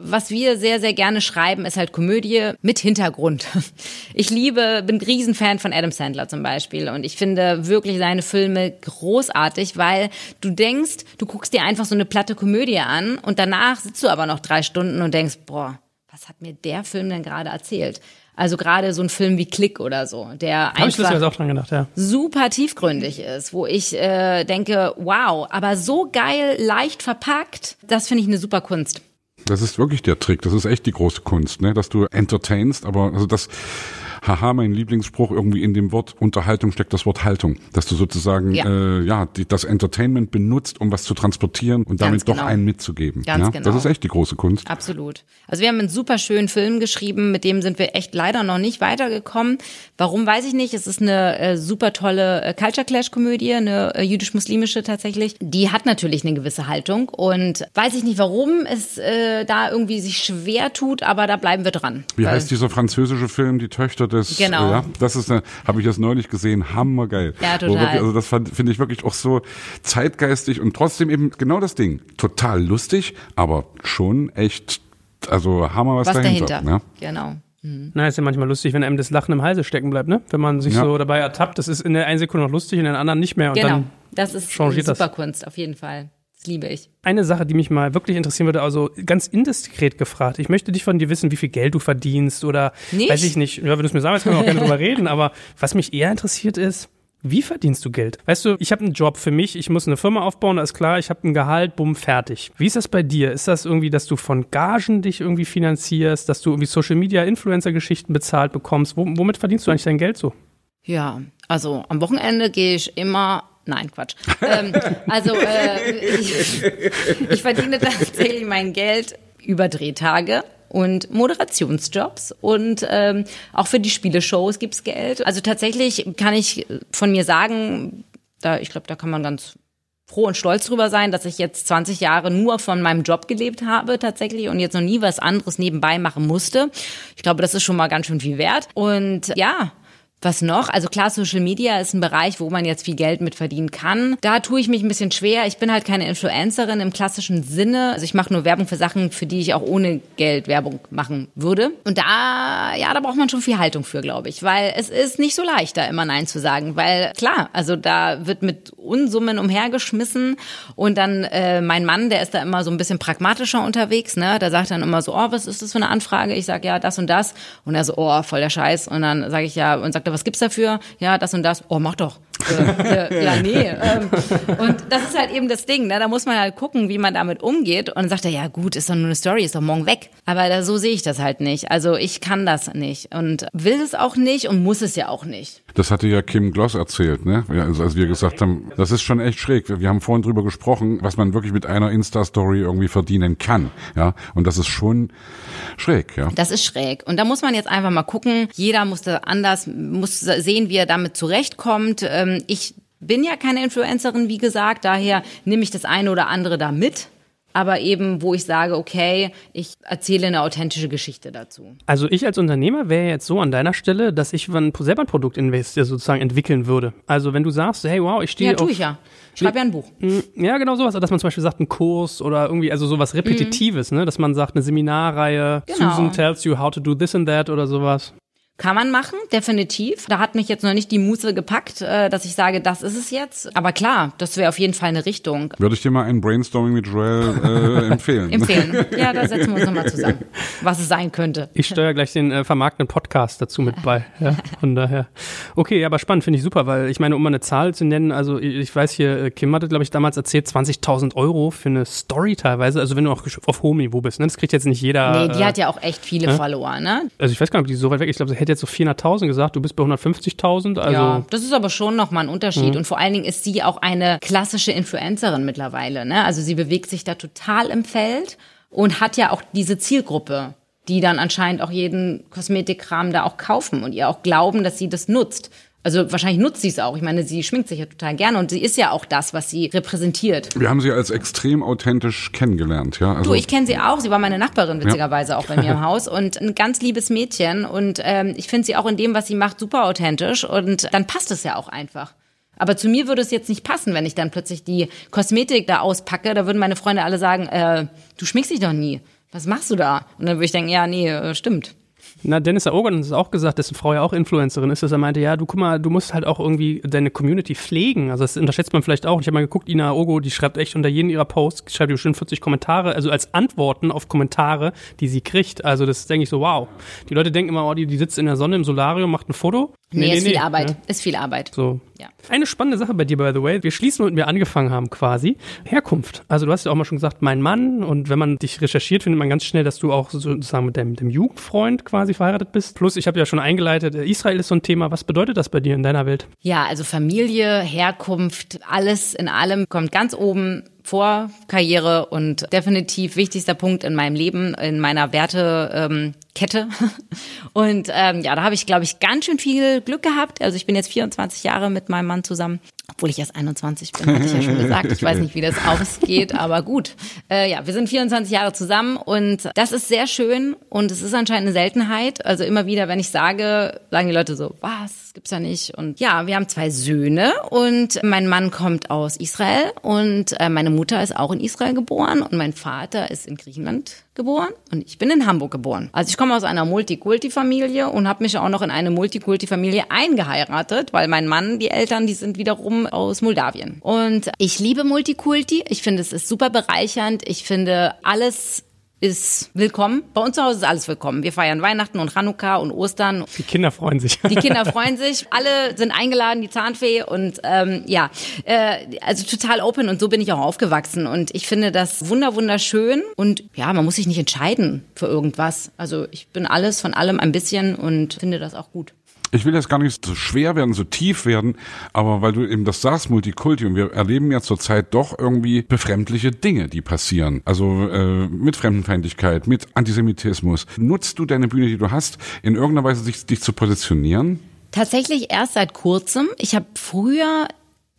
Was wir sehr, sehr gerne schreiben, ist halt Komödie mit Hintergrund. [laughs] Ich liebe, bin Riesenfan von Adam Sandler zum Beispiel und ich finde wirklich seine Filme großartig, weil du denkst, du guckst dir einfach so eine platte Komödie an und danach sitzt du aber noch drei Stunden und denkst, boah, was hat mir der Film denn gerade erzählt? Also gerade so ein Film wie Klick oder so, der ich einfach gedacht, ja. super tiefgründig ist, wo ich äh, denke, wow, aber so geil, leicht verpackt, das finde ich eine super Kunst. Das ist wirklich der Trick. Das ist echt die große Kunst, ne? dass du entertainst, aber also das, haha, mein Lieblingsspruch, irgendwie in dem Wort Unterhaltung steckt das Wort Haltung. Dass du sozusagen Ja. Äh, ja die, das Entertainment benutzt, um was zu transportieren und damit genau. doch einen mitzugeben. Ganz ja? genau. Das ist echt die große Kunst. Absolut. Also wir haben einen super schönen Film geschrieben, mit dem sind wir echt leider noch nicht weitergekommen. Warum weiß ich nicht. Es ist eine äh, super tolle äh, Culture Clash Komödie, eine äh, jüdisch-muslimische tatsächlich. Die hat natürlich eine gewisse Haltung und weiß ich nicht, warum es äh, da irgendwie sich schwer tut, aber da bleiben wir dran. Wie heißt dieser französische Film, die Töchter Genau. Äh, ja, das ist, habe ich jetzt neulich gesehen, hammergeil. Ja, total. Wirklich, also das finde ich wirklich auch so zeitgeistig und trotzdem eben genau das Ding. Total lustig, aber schon echt, also Hammer was, Was dahinter. dahinter. Ja. Genau. Na, ist ja manchmal lustig, wenn einem das Lachen im Halse stecken bleibt, ne? Wenn man sich Ja. so dabei ertappt, das ist in der einen Sekunde noch lustig, in der anderen nicht mehr. Und Genau. dann Das ist das. super Kunst, auf jeden Fall. Liebe ich. eine Sache, die mich mal wirklich interessieren würde, also ganz indiskret gefragt. Ich möchte dich von dir wissen, wie viel Geld du verdienst oder Nicht? weiß ich nicht. Ja, wenn du es mir sagst, können wir auch gerne drüber reden. Aber was mich eher interessiert ist, wie verdienst du Geld? Weißt du, ich habe einen Job für mich, ich muss eine Firma aufbauen, da ist klar, ich habe ein Gehalt, bumm, fertig. Wie ist das bei dir? Ist das irgendwie, dass du von Gagen dich irgendwie finanzierst, dass du irgendwie Social Media Influencer Geschichten bezahlt bekommst? Wo, womit verdienst du eigentlich dein Geld so? Ja, also am Wochenende gehe ich immer. Nein, Quatsch. ähm, also äh, ich, ich verdiene tatsächlich mein Geld über Drehtage und Moderationsjobs und ähm, auch für die Spieleshows gibt's Geld. Also tatsächlich kann ich von mir sagen, da ich glaube, da kann man ganz froh und stolz drüber sein, dass ich jetzt 20 Jahre nur von meinem Job gelebt habe tatsächlich und jetzt noch nie was anderes nebenbei machen musste. Ich glaube, das ist schon mal ganz schön viel wert. Und ja, Was noch? Also klar, Social Media ist ein Bereich, wo man jetzt viel Geld mit verdienen kann. Da tue ich mich ein bisschen schwer. Ich bin halt keine Influencerin im klassischen Sinne. Also ich mache nur Werbung für Sachen, für die ich auch ohne Geld Werbung machen würde. Und da, ja, da braucht man schon viel Haltung für, glaube ich. Weil es ist nicht so leicht, da immer Nein zu sagen. Weil klar, also da wird mit Unsummen umhergeschmissen. Und dann äh, mein Mann, der ist da immer so ein bisschen pragmatischer unterwegs. Ne? Der sagt dann immer so, oh, was ist das für eine Anfrage? Ich sage, ja, das und das. Und er so, oh, voll der Scheiß. Und dann sage ich ja, und sagt er, was gibt's dafür? Ja, das und das. Oh, mach doch. Äh, ja, nee. Ähm, und das ist halt eben das Ding. Ne? Da muss man halt gucken, wie man damit umgeht. Und dann sagt er, ja gut, ist doch nur eine Story, ist doch morgen weg. Aber da, so sehe ich das halt nicht. Also ich kann das nicht und will es auch nicht und muss es ja auch nicht. Das hatte ja Kim Gloss erzählt, ne? Also als wir gesagt haben, das ist schon echt schräg. Wir haben vorhin drüber gesprochen, was man wirklich mit einer Insta-Story irgendwie verdienen kann. Ja, und das ist schon schräg, ja. Das ist schräg. Und da muss man jetzt einfach mal gucken. Jeder muss da anders, muss sehen, wie er damit zurechtkommt. Ähm, ich bin ja keine Influencerin, wie gesagt, daher nehme ich das eine oder andere da mit aber eben, wo ich sage, okay, ich erzähle eine authentische Geschichte dazu. Also ich als Unternehmer wäre jetzt so an deiner Stelle, dass ich selber ein Produkt sozusagen entwickeln würde. Also wenn du sagst, hey, wow, ich stehe Ja, tue ich ja. Schreib ja ein Buch. Hm, ja, genau sowas. Dass man zum Beispiel sagt, ein Kurs oder irgendwie, also sowas Repetitives, mhm. ne? Dass man sagt, eine Seminarreihe, genau. Susan tells you how to do this and that oder sowas. Kann man machen, definitiv. Da hat mich jetzt noch nicht die Muße gepackt, äh, dass ich sage, das ist es jetzt. Aber klar, das wäre auf jeden Fall eine Richtung. Würde ich dir mal ein Brainstorming mit Joel äh, [laughs] empfehlen. empfehlen. Ja, da setzen wir uns nochmal zusammen, [laughs] was es sein könnte. Ich steuere gleich den äh, vermarktenden Podcast dazu mit bei. Ja, von daher. Okay, aber spannend finde ich super, weil ich meine, um mal eine Zahl zu nennen, also ich weiß hier, äh, Kim hatte, glaube ich, damals erzählt, 20.000 Euro für eine Story teilweise. Also wenn du auch auf hohem Niveau bist, ne? Das kriegt jetzt nicht jeder. Nee, die äh, hat ja auch echt viele äh? Follower, ne? Also ich weiß gar nicht, ob die so weit weg ist. Ich glaube, sie hätte jetzt so 400.000 gesagt, du bist bei 150.000. Also ja, das ist aber schon nochmal ein Unterschied. Mhm. Und vor allen Dingen ist sie auch eine klassische Influencerin mittlerweile. Ne? Also sie bewegt sich da total im Feld und hat ja auch diese Zielgruppe die dann anscheinend auch jeden Kosmetikkram da auch kaufen und ihr auch glauben, dass sie das nutzt. Also wahrscheinlich nutzt sie es auch. Ich meine, sie schminkt sich ja total gerne und sie ist ja auch das, was sie repräsentiert. Wir haben sie als extrem authentisch kennengelernt, ja. Also du, ich kenne sie auch. Sie war meine Nachbarin witzigerweise ja. auch bei mir im [laughs] Haus und ein ganz liebes Mädchen und ähm, ich finde sie auch in dem, was sie macht, super authentisch und dann passt es ja auch einfach. Aber zu mir würde es jetzt nicht passen, wenn ich dann plötzlich die Kosmetik da auspacke. Da würden meine Freunde alle sagen, äh, du schminkst dich doch nie. Was machst du da? Und dann würde ich denken, ja, nee, äh, stimmt. Na, Dennis Aogan hat es auch gesagt, dessen Frau ja auch Influencerin ist, dass er meinte, ja, du guck mal, du musst halt auch irgendwie deine Community pflegen. Also das unterschätzt man vielleicht auch. Ich habe mal geguckt, Ina Ogo, die schreibt echt unter jedem ihrer Posts, schreibt die bestimmt 40 Kommentare, also als Antworten auf Kommentare, die sie kriegt. Also das denke ich so, wow. Die Leute denken immer, oh, die, die sitzt in der Sonne im Solarium, macht ein Foto. Nee, nee, ist nee, viel Arbeit. Ja. Ist viel Arbeit. So. Ja. Eine spannende Sache bei dir, by the way. Wir schließen, womit wir angefangen haben, quasi. Herkunft. Also du hast ja auch mal schon gesagt, mein Mann. Und wenn man dich recherchiert, findet man ganz schnell, dass du auch sozusagen mit dem, dem Jugendfreund quasi verheiratet bist. Plus, ich habe ja schon eingeleitet, Israel ist so ein Thema. Was bedeutet das bei dir in deiner Welt? Ja, also Familie, Herkunft, alles in allem kommt ganz oben vor Karriere und definitiv wichtigster Punkt in meinem Leben, in meiner Wertekette. [laughs] Und ähm, ja, da habe ich, glaube ich, ganz schön viel Glück gehabt. Also ich bin jetzt 24 Jahre mit meinem Mann zusammen obwohl ich erst 21 bin, hatte ich ja schon gesagt. Ich weiß nicht, wie das [laughs] ausgeht, aber gut. Äh, ja, wir sind 24 Jahre zusammen und das ist sehr schön und es ist anscheinend eine Seltenheit. Also immer wieder, wenn ich sage, sagen die Leute so, was, gibt's ja nicht. Und ja, wir haben zwei Söhne und mein Mann kommt aus Israel und äh, meine Mutter ist auch in Israel geboren und mein Vater ist in Griechenland geboren und ich bin in Hamburg geboren. Also ich komme aus einer Multikulti-Familie und habe mich auch noch in eine Multikulti-Familie eingeheiratet, weil mein Mann, die Eltern, die sind wiederum aus Moldawien. Und ich liebe Multikulti. Ich finde, es ist super bereichernd. Ich finde alles ist willkommen. Bei uns zu Hause ist alles willkommen. Wir feiern Weihnachten und Chanukka und Ostern. Die Kinder freuen sich. Die Kinder [laughs] freuen sich. Alle sind eingeladen, die Zahnfee und ähm, ja, äh, also total open und so bin ich auch aufgewachsen und ich finde das wunder wunderschön und ja, man muss sich nicht entscheiden für irgendwas. Also ich bin alles von allem ein bisschen und finde das auch gut ich will jetzt gar nicht so schwer werden, so tief werden, aber weil du eben das sagst, Multikulti, und wir erleben ja zurzeit doch irgendwie befremdliche Dinge, die passieren. Also äh, mit Fremdenfeindlichkeit, mit Antisemitismus. Nutzt du deine Bühne, die du hast, in irgendeiner Weise sich, dich zu positionieren? Tatsächlich erst seit kurzem. Ich habe früher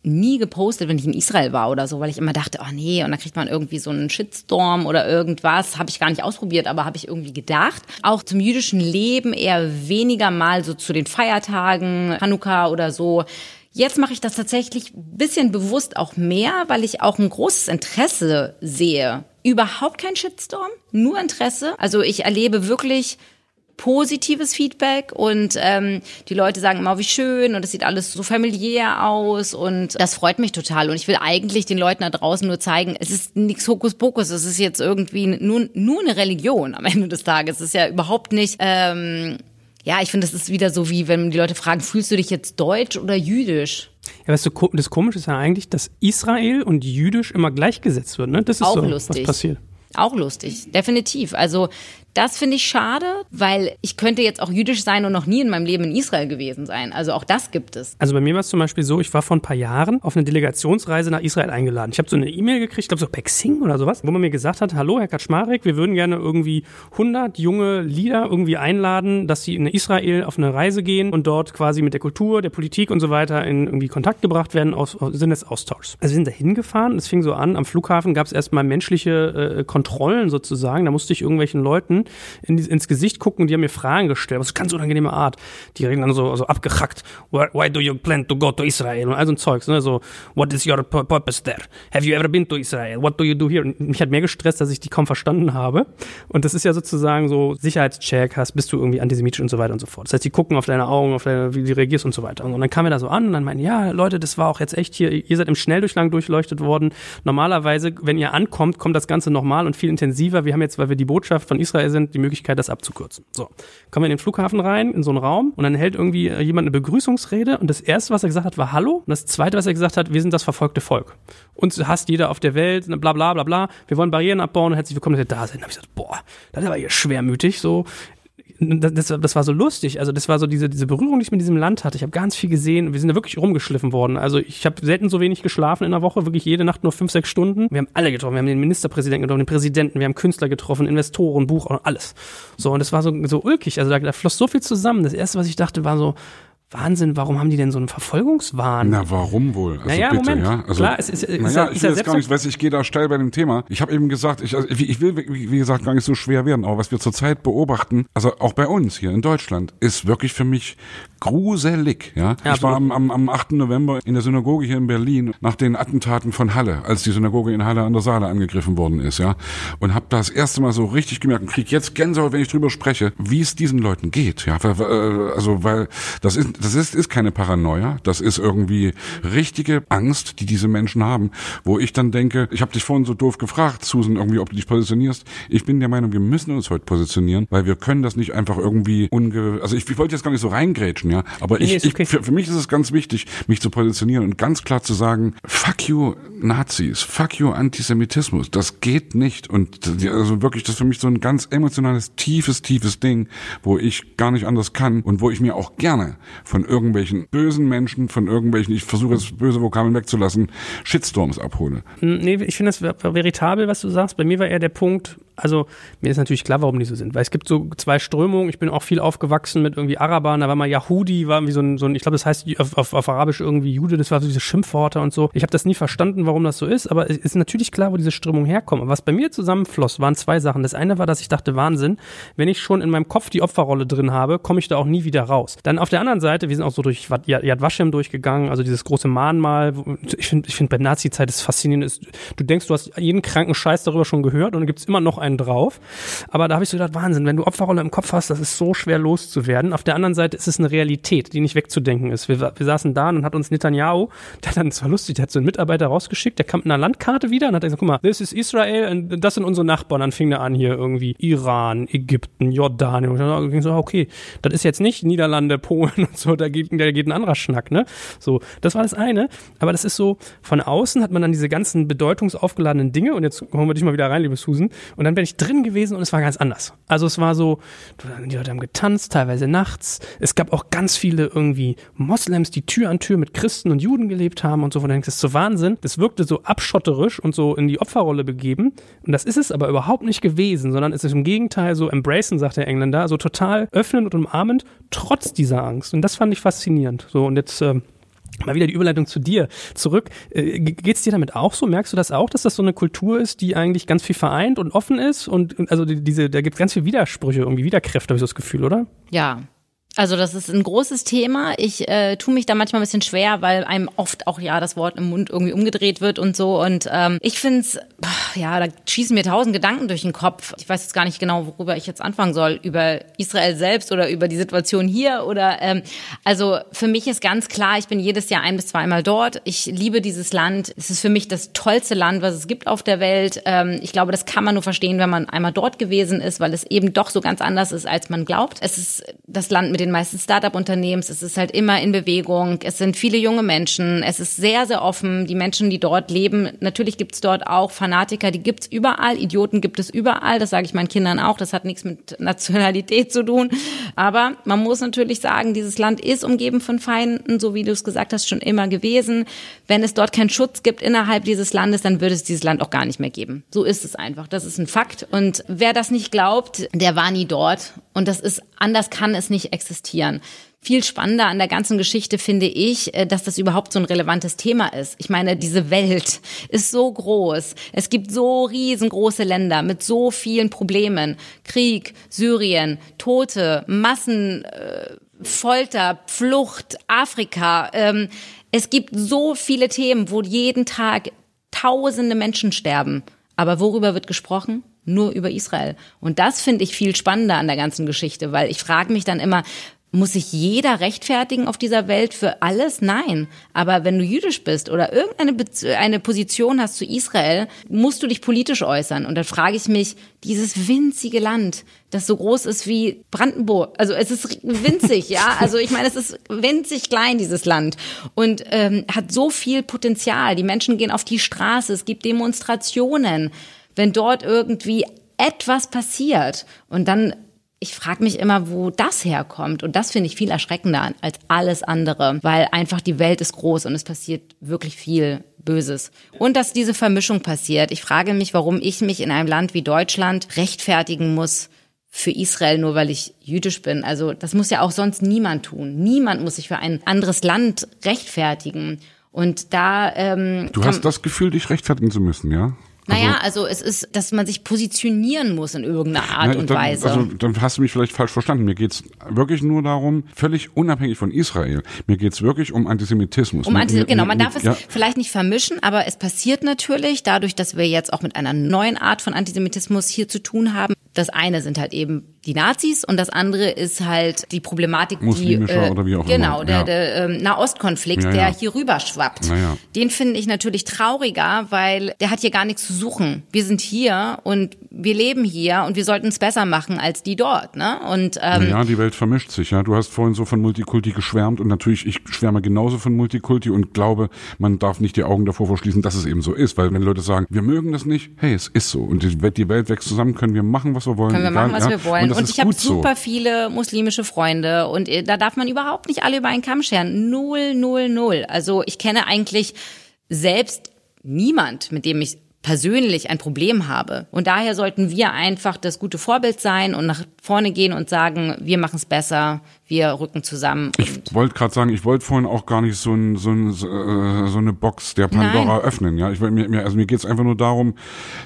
nie gepostet, wenn ich in Israel war oder so, weil ich immer dachte, oh nee, und dann kriegt man irgendwie so einen Shitstorm oder irgendwas. Habe ich gar nicht ausprobiert, aber habe ich irgendwie gedacht. Auch zum jüdischen Leben eher weniger mal so zu den Feiertagen, Hanukkah oder so. Jetzt mache ich das tatsächlich bisschen bewusst auch mehr, weil ich auch ein großes Interesse sehe. Überhaupt kein Shitstorm, nur Interesse. Also ich erlebe wirklich positives Feedback und ähm, die Leute sagen immer, wie schön und es sieht alles so familiär aus und das freut mich total und ich will eigentlich den Leuten da draußen nur zeigen, es ist nichts Hokuspokus, es ist jetzt irgendwie nur, nur eine Religion am [laughs] Ende des Tages. Es ist ja überhaupt nicht... Ähm, ja, ich finde, das ist wieder so wie, wenn die Leute fragen, fühlst du dich jetzt deutsch oder jüdisch? Ja, weißt du, das Komische ist ja eigentlich, dass Israel und jüdisch immer gleichgesetzt wird, ne? Das ist Auch so, lustig. was passiert. Auch lustig, definitiv. Also das finde ich schade, weil ich könnte jetzt auch jüdisch sein und noch nie in meinem Leben in Israel gewesen sein. Also auch das gibt es. Also bei mir war es zum Beispiel so, ich war vor ein paar Jahren auf eine Delegationsreise nach Israel eingeladen. Ich habe so eine E-Mail gekriegt, ich glaube so per Xing oder sowas, wo man mir gesagt hat, hallo Herr Kaczmarek, wir würden gerne irgendwie 100 junge Lieder irgendwie einladen, dass sie in Israel auf eine Reise gehen und dort quasi mit der Kultur, der Politik und so weiter in irgendwie Kontakt gebracht werden aus, aus Sinne des Austauschs. Also wir sind da hingefahren, es fing so an, am Flughafen gab es erstmal menschliche äh, Kontrollen sozusagen, da musste ich irgendwelchen Leuten in, ins Gesicht gucken und die haben mir Fragen gestellt, was ganz unangenehme Art. Die reden dann so, so abgehackt, why do you plan to go to Israel? Und all so ein Zeugs, ne? so, what is your purpose there? Have you ever been to Israel? What do you do here? Und mich hat mehr gestresst, dass ich die kaum verstanden habe. Und das ist ja sozusagen so Sicherheitscheck, hast, bist du irgendwie antisemitisch und so weiter und so fort. Das heißt, die gucken auf deine Augen, auf deine, wie du reagierst und so weiter. Und dann kamen wir da so an und dann meinten, ja, Leute, das war auch jetzt echt hier, ihr seid im Schnelldurchlang durchleuchtet worden. Normalerweise, wenn ihr ankommt, kommt das Ganze nochmal und viel intensiver. Wir haben jetzt, weil wir die Botschaft von Israel sind, die Möglichkeit, das abzukürzen. So, kommen wir in den Flughafen rein, in so einen Raum und dann hält irgendwie äh, jemand eine Begrüßungsrede und das erste, was er gesagt hat, war Hallo und das zweite, was er gesagt hat, wir sind das verfolgte Volk. Uns hasst jeder auf der Welt, bla bla bla bla. Wir wollen Barrieren abbauen und herzlich willkommen, dass ihr da seid. Da habe ich gesagt, boah, das ist aber hier schwermütig, so das, das war so lustig. Also das war so diese, diese Berührung, die ich mit diesem Land hatte. Ich habe ganz viel gesehen. Wir sind da wirklich rumgeschliffen worden. Also ich habe selten so wenig geschlafen in der Woche, wirklich jede Nacht nur fünf, sechs Stunden. Wir haben alle getroffen. Wir haben den Ministerpräsidenten getroffen, den Präsidenten, wir haben Künstler getroffen, Investoren, Buch und alles. So, und das war so, so ulkig. Also da, da floss so viel zusammen. Das erste, was ich dachte, war so, Wahnsinn, warum haben die denn so einen Verfolgungswahn? Na, warum wohl? Also naja, bitte, Moment. ja. Also, Klar, es ist, ist, naja, ist, ich will jetzt gar nicht, weiß ich gehe da steil bei dem Thema. Ich habe eben gesagt, ich, also, ich will, wie gesagt, gar nicht so schwer werden, aber was wir zurzeit beobachten, also auch bei uns hier in Deutschland, ist wirklich für mich gruselig. Ja, Ja, ich war am, am, am 8. November in der Synagoge hier in Berlin nach den Attentaten von Halle, als die Synagoge in Halle an der Saale angegriffen worden ist, ja, und habe das erste Mal so richtig gemerkt und krieg jetzt Gänsehaut, wenn ich drüber spreche, wie es diesen Leuten geht. Ja, äh, also weil das ist, das ist, ist keine Paranoia, das ist irgendwie richtige Angst, die diese Menschen haben, wo ich dann denke, ich habe dich vorhin so doof gefragt, Susan, irgendwie, ob du dich positionierst. Ich bin der Meinung, wir müssen uns heute positionieren, weil wir können das nicht einfach irgendwie unge, also ich, ich wollte jetzt gar nicht so reingrätschen, ja, aber ich, okay. ich für, für mich ist es ganz wichtig, mich zu positionieren und ganz klar zu sagen, fuck you Nazis, fuck you Antisemitismus, das geht nicht und also wirklich, das ist für mich so ein ganz emotionales, tiefes, tiefes Ding, wo ich gar nicht anders kann und wo ich mir auch gerne von irgendwelchen bösen Menschen, von irgendwelchen, ich versuche jetzt böse Vokabeln wegzulassen, Shitstorms abhole. Hm, Nee, ich finde das ver- veritabel, was du sagst. Bei mir war eher der Punkt, also mir ist natürlich klar, warum die so sind. Weil es gibt so zwei Strömungen. Ich bin auch viel aufgewachsen mit irgendwie Arabern. Da war mal Yahudi, war irgendwie so ein, so ein ich glaube, das heißt auf, auf, auf Arabisch irgendwie Jude. Das war so diese Schimpfworte und so. Ich habe das nie verstanden, warum das so ist. Aber es ist natürlich klar, wo diese Strömung herkommt. Was bei mir zusammenfloss, waren zwei Sachen. Das eine war, dass ich dachte, Wahnsinn, wenn ich schon in meinem Kopf die Opferrolle drin habe, komme ich da auch nie wieder raus. Dann auf der anderen Seite, wir sind auch so durch Yad Vashem durchgegangen, also dieses große Mahnmal. Ich finde, ich finde bei Nazi-Zeit das faszinierend ist, du denkst, du hast jeden kranken Scheiß darüber schon gehört und dann gibt's immer noch einen drauf. Aber da habe ich so gedacht, Wahnsinn, wenn du Opferrolle im Kopf hast, das ist so schwer loszuwerden. Auf der anderen Seite ist es eine Realität, die nicht wegzudenken ist. Wir, wir saßen da und hat uns Netanyahu, der dann, das war lustig, der hat so einen Mitarbeiter rausgeschickt, der kam mit einer Landkarte wieder und hat gesagt, guck mal, this is Israel und das sind unsere Nachbarn. Dann fing der an hier irgendwie Iran, Ägypten, Jordanien. Und dann ging so, okay, das ist jetzt nicht Niederlande, Polen [laughs] und so, da geht, da geht ein anderer Schnack, ne? So, das war das eine. Aber das ist so, von außen hat man dann diese ganzen bedeutungsaufgeladenen Dinge und jetzt holen wir dich mal wieder rein, liebe Susan. Und dann bin ich drin gewesen und es war ganz anders. Also es war so, die Leute haben getanzt, teilweise nachts. Es gab auch ganz viele irgendwie Moslems, die Tür an Tür mit Christen und Juden gelebt haben und so. Dann denkst das ist so Wahnsinn. Das wirkte so abschotterisch und so in die Opferrolle begeben. Und das ist es aber überhaupt nicht gewesen, sondern es ist im Gegenteil so embracen, sagt der Engländer, so total öffnend und umarmend, trotz dieser Angst. Und das fand ich faszinierend. So, und jetzt, ähm, mal wieder die Überleitung zu dir zurück. Äh, geht's dir damit auch so? Merkst du das auch, dass das so eine Kultur ist, die eigentlich ganz viel vereint und offen ist? Und also diese, da gibt's ganz viele Widersprüche, irgendwie Widerkräfte, habe ich so das Gefühl, oder? Ja, also das ist ein großes Thema. Ich äh, tue mich da manchmal ein bisschen schwer, weil einem oft auch ja das Wort im Mund irgendwie umgedreht wird und so. Und ähm, ich finde es, ja, da schießen mir tausend Gedanken durch den Kopf. Ich weiß jetzt gar nicht genau, worüber ich jetzt anfangen soll. Über Israel selbst oder über die Situation hier oder ähm, also für mich ist ganz klar, ich bin jedes Jahr ein bis zweimal dort. Ich liebe dieses Land. Es ist für mich das tollste Land, was es gibt auf der Welt. Ähm, ich glaube, das kann man nur verstehen, wenn man einmal dort gewesen ist, weil es eben doch so ganz anders ist, als man glaubt. Es ist das Land mit den meisten Startup-Unternehmens. Es ist halt immer in Bewegung. Es sind viele junge Menschen. Es ist sehr, sehr offen. Die Menschen, die dort leben, natürlich gibt es dort auch Fanatiker, die gibt es überall. Idioten gibt es überall. Das sage ich meinen Kindern auch. Das hat nichts mit Nationalität zu tun. Aber man muss natürlich sagen, dieses Land ist umgeben von Feinden, so wie du es gesagt hast, schon immer gewesen. Wenn es dort keinen Schutz gibt innerhalb dieses Landes, dann würde es dieses Land auch gar nicht mehr geben. So ist es einfach. Das ist ein Fakt. Und wer das nicht glaubt, der war nie dort. Und das ist, anders kann es nicht existieren. Viel spannender an der ganzen Geschichte finde ich, äh, dass das überhaupt so ein relevantes Thema ist. Ich meine, diese Welt ist so groß. Es gibt so riesengroße Länder mit so vielen Problemen. Krieg, Syrien, Tote, Massen, äh, Folter, Flucht, Afrika. Ähm, es gibt so viele Themen, wo jeden Tag tausende Menschen sterben. Aber worüber wird gesprochen? Nur über Israel. Und das finde ich viel spannender an der ganzen Geschichte, weil ich frage mich dann immer, muss sich jeder rechtfertigen auf dieser Welt für alles? Nein. Aber wenn du jüdisch bist oder irgendeine Be eine Position hast zu Israel, musst du dich politisch äußern. Und dann frage ich mich, dieses winzige Land, das so groß ist wie Brandenburg, also es ist winzig, ja. [laughs] Also ich meine, es ist winzig klein, dieses Land. Und ähm, hat so viel Potenzial. Die Menschen gehen auf die Straße, es gibt Demonstrationen wenn dort irgendwie etwas passiert und dann ich frage mich immer, wo das herkommt. Und das finde ich viel erschreckender als alles andere, weil einfach die Welt ist groß und es passiert wirklich viel Böses. Und dass diese Vermischung passiert. Ich frage mich, warum ich mich in einem Land wie Deutschland rechtfertigen muss für Israel, nur weil ich jüdisch bin. Also das muss ja auch sonst niemand tun. Niemand muss sich für ein anderes Land rechtfertigen. Und da ähm, Du hast das Gefühl, dich rechtfertigen zu müssen, ja? Naja, also, also es ist, dass man sich positionieren muss in irgendeiner Art na, und dann, Weise. Also dann hast du mich vielleicht falsch verstanden. Mir geht's wirklich nur darum, völlig unabhängig von Israel, mir geht's wirklich um Antisemitismus. Um Antisemitismus, genau, man darf es ja. vielleicht nicht vermischen, aber es passiert natürlich, dadurch, dass wir jetzt auch mit einer neuen Art von Antisemitismus hier zu tun haben. Das eine sind halt eben die Nazis und das andere ist halt die Problematik, Muslimischer die, äh, oder wie auch genau, immer. der, ja. der ähm, Nahostkonflikt, ja, ja. der hier rüber schwappt. Den finde ich natürlich trauriger, weil der hat hier gar nichts zu suchen. Wir sind hier und wir leben hier und wir sollten es besser machen als die dort. Ne? Und ähm, ja, die Welt vermischt sich. Ja, du hast vorhin so von Multikulti geschwärmt und natürlich ich schwärme genauso von Multikulti und glaube, man darf nicht die Augen davor verschließen, dass es eben so ist, weil wenn Leute sagen, wir mögen das nicht, hey, es ist so und die Welt wächst zusammen, können wir machen, was wir wollen. Können wir machen, was wir wollen und ich habe super so. viele muslimische Freunde und äh, da darf man überhaupt nicht alle über einen Kamm scheren. Null, null, null. Also ich kenne eigentlich selbst niemand, mit dem ich persönlich ein Problem habe. Und daher sollten wir einfach das gute Vorbild sein und nach vorne gehen und sagen, wir machen es besser, wir rücken zusammen. Ich wollte gerade sagen, ich wollte vorhin auch gar nicht so, ein, so, ein, so äh, eine Box der Pandora Nein. öffnen. Ja, ich, mir, also mir geht es einfach nur darum,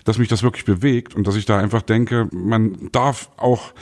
dass mich das wirklich bewegt und dass ich da einfach denke, man darf auch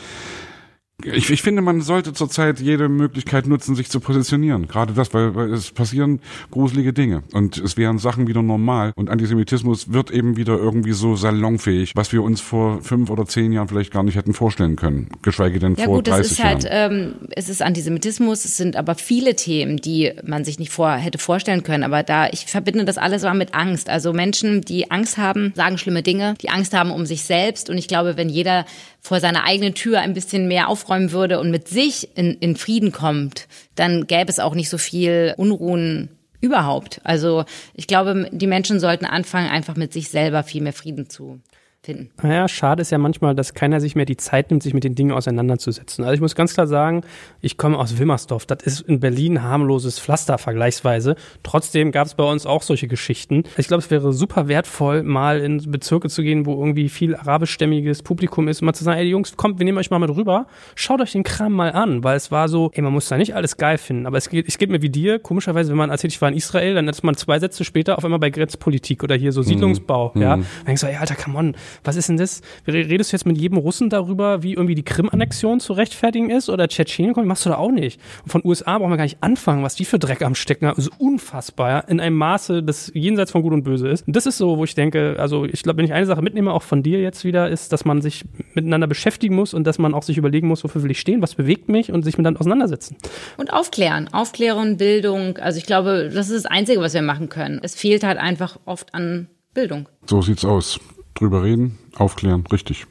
ich, ich finde, man sollte zurzeit jede Möglichkeit nutzen, sich zu positionieren. Gerade das, weil, weil es passieren gruselige Dinge und es wären Sachen wieder normal und Antisemitismus wird eben wieder irgendwie so salonfähig, was wir uns vor fünf oder zehn Jahren vielleicht gar nicht hätten vorstellen können, geschweige denn ja, vor gut, 30 Jahren. Ja gut, es ist halt, ähm, es ist Antisemitismus, es sind aber viele Themen, die man sich nicht vor hätte vorstellen können. Aber da ich verbinde das alles aber mit Angst. Also Menschen, die Angst haben, sagen schlimme Dinge, die Angst haben um sich selbst. Und ich glaube, wenn jeder vor seiner eigenen Tür ein bisschen mehr aufräumen würde und mit sich in, in Frieden kommt, dann gäbe es auch nicht so viel Unruhen überhaupt. Also ich glaube, die Menschen sollten anfangen, einfach mit sich selber viel mehr Frieden zu finden. Naja, schade ist ja manchmal, dass keiner sich mehr die Zeit nimmt, sich mit den Dingen auseinanderzusetzen. Also ich muss ganz klar sagen, ich komme aus Wilmersdorf. Das ist in Berlin harmloses Pflaster vergleichsweise. Trotzdem gab es bei uns auch solche Geschichten. Ich glaube, es wäre super wertvoll, mal in Bezirke zu gehen, wo irgendwie viel arabischstämmiges Publikum ist, und mal zu sagen, ey Jungs, kommt, wir nehmen euch mal mit rüber, schaut euch den Kram mal an, weil es war so, ey, man muss da nicht alles geil finden, aber es geht, es geht mir wie dir, komischerweise, wenn man erzählt, ich war in Israel, dann ist man zwei Sätze später auf einmal bei Grenzpolitik oder hier so Siedlungsbau, mhm. ja. Dann denkst du, ey, Alter, come on, was ist denn das? Redest du jetzt mit jedem Russen darüber, wie irgendwie die Krim-Annexion zu rechtfertigen ist oder Tschetschenien? Machst du da auch nicht. Und von USA brauchen wir gar nicht anfangen, was die für Dreck am Stecken haben. Ist unfassbar, ja? in einem Maße, das jenseits von Gut und Böse ist. Und das ist so, wo ich denke, also ich glaube, wenn ich eine Sache mitnehme, auch von dir jetzt wieder, ist, dass man sich miteinander beschäftigen muss und dass man auch sich überlegen muss, wofür will ich stehen, was bewegt mich und sich mit dann auseinandersetzen. Und aufklären. Aufklärung, Bildung. Also ich glaube, das ist das Einzige, was wir machen können. Es fehlt halt einfach oft an Bildung. So sieht's aus. Drüber reden, aufklären, richtig.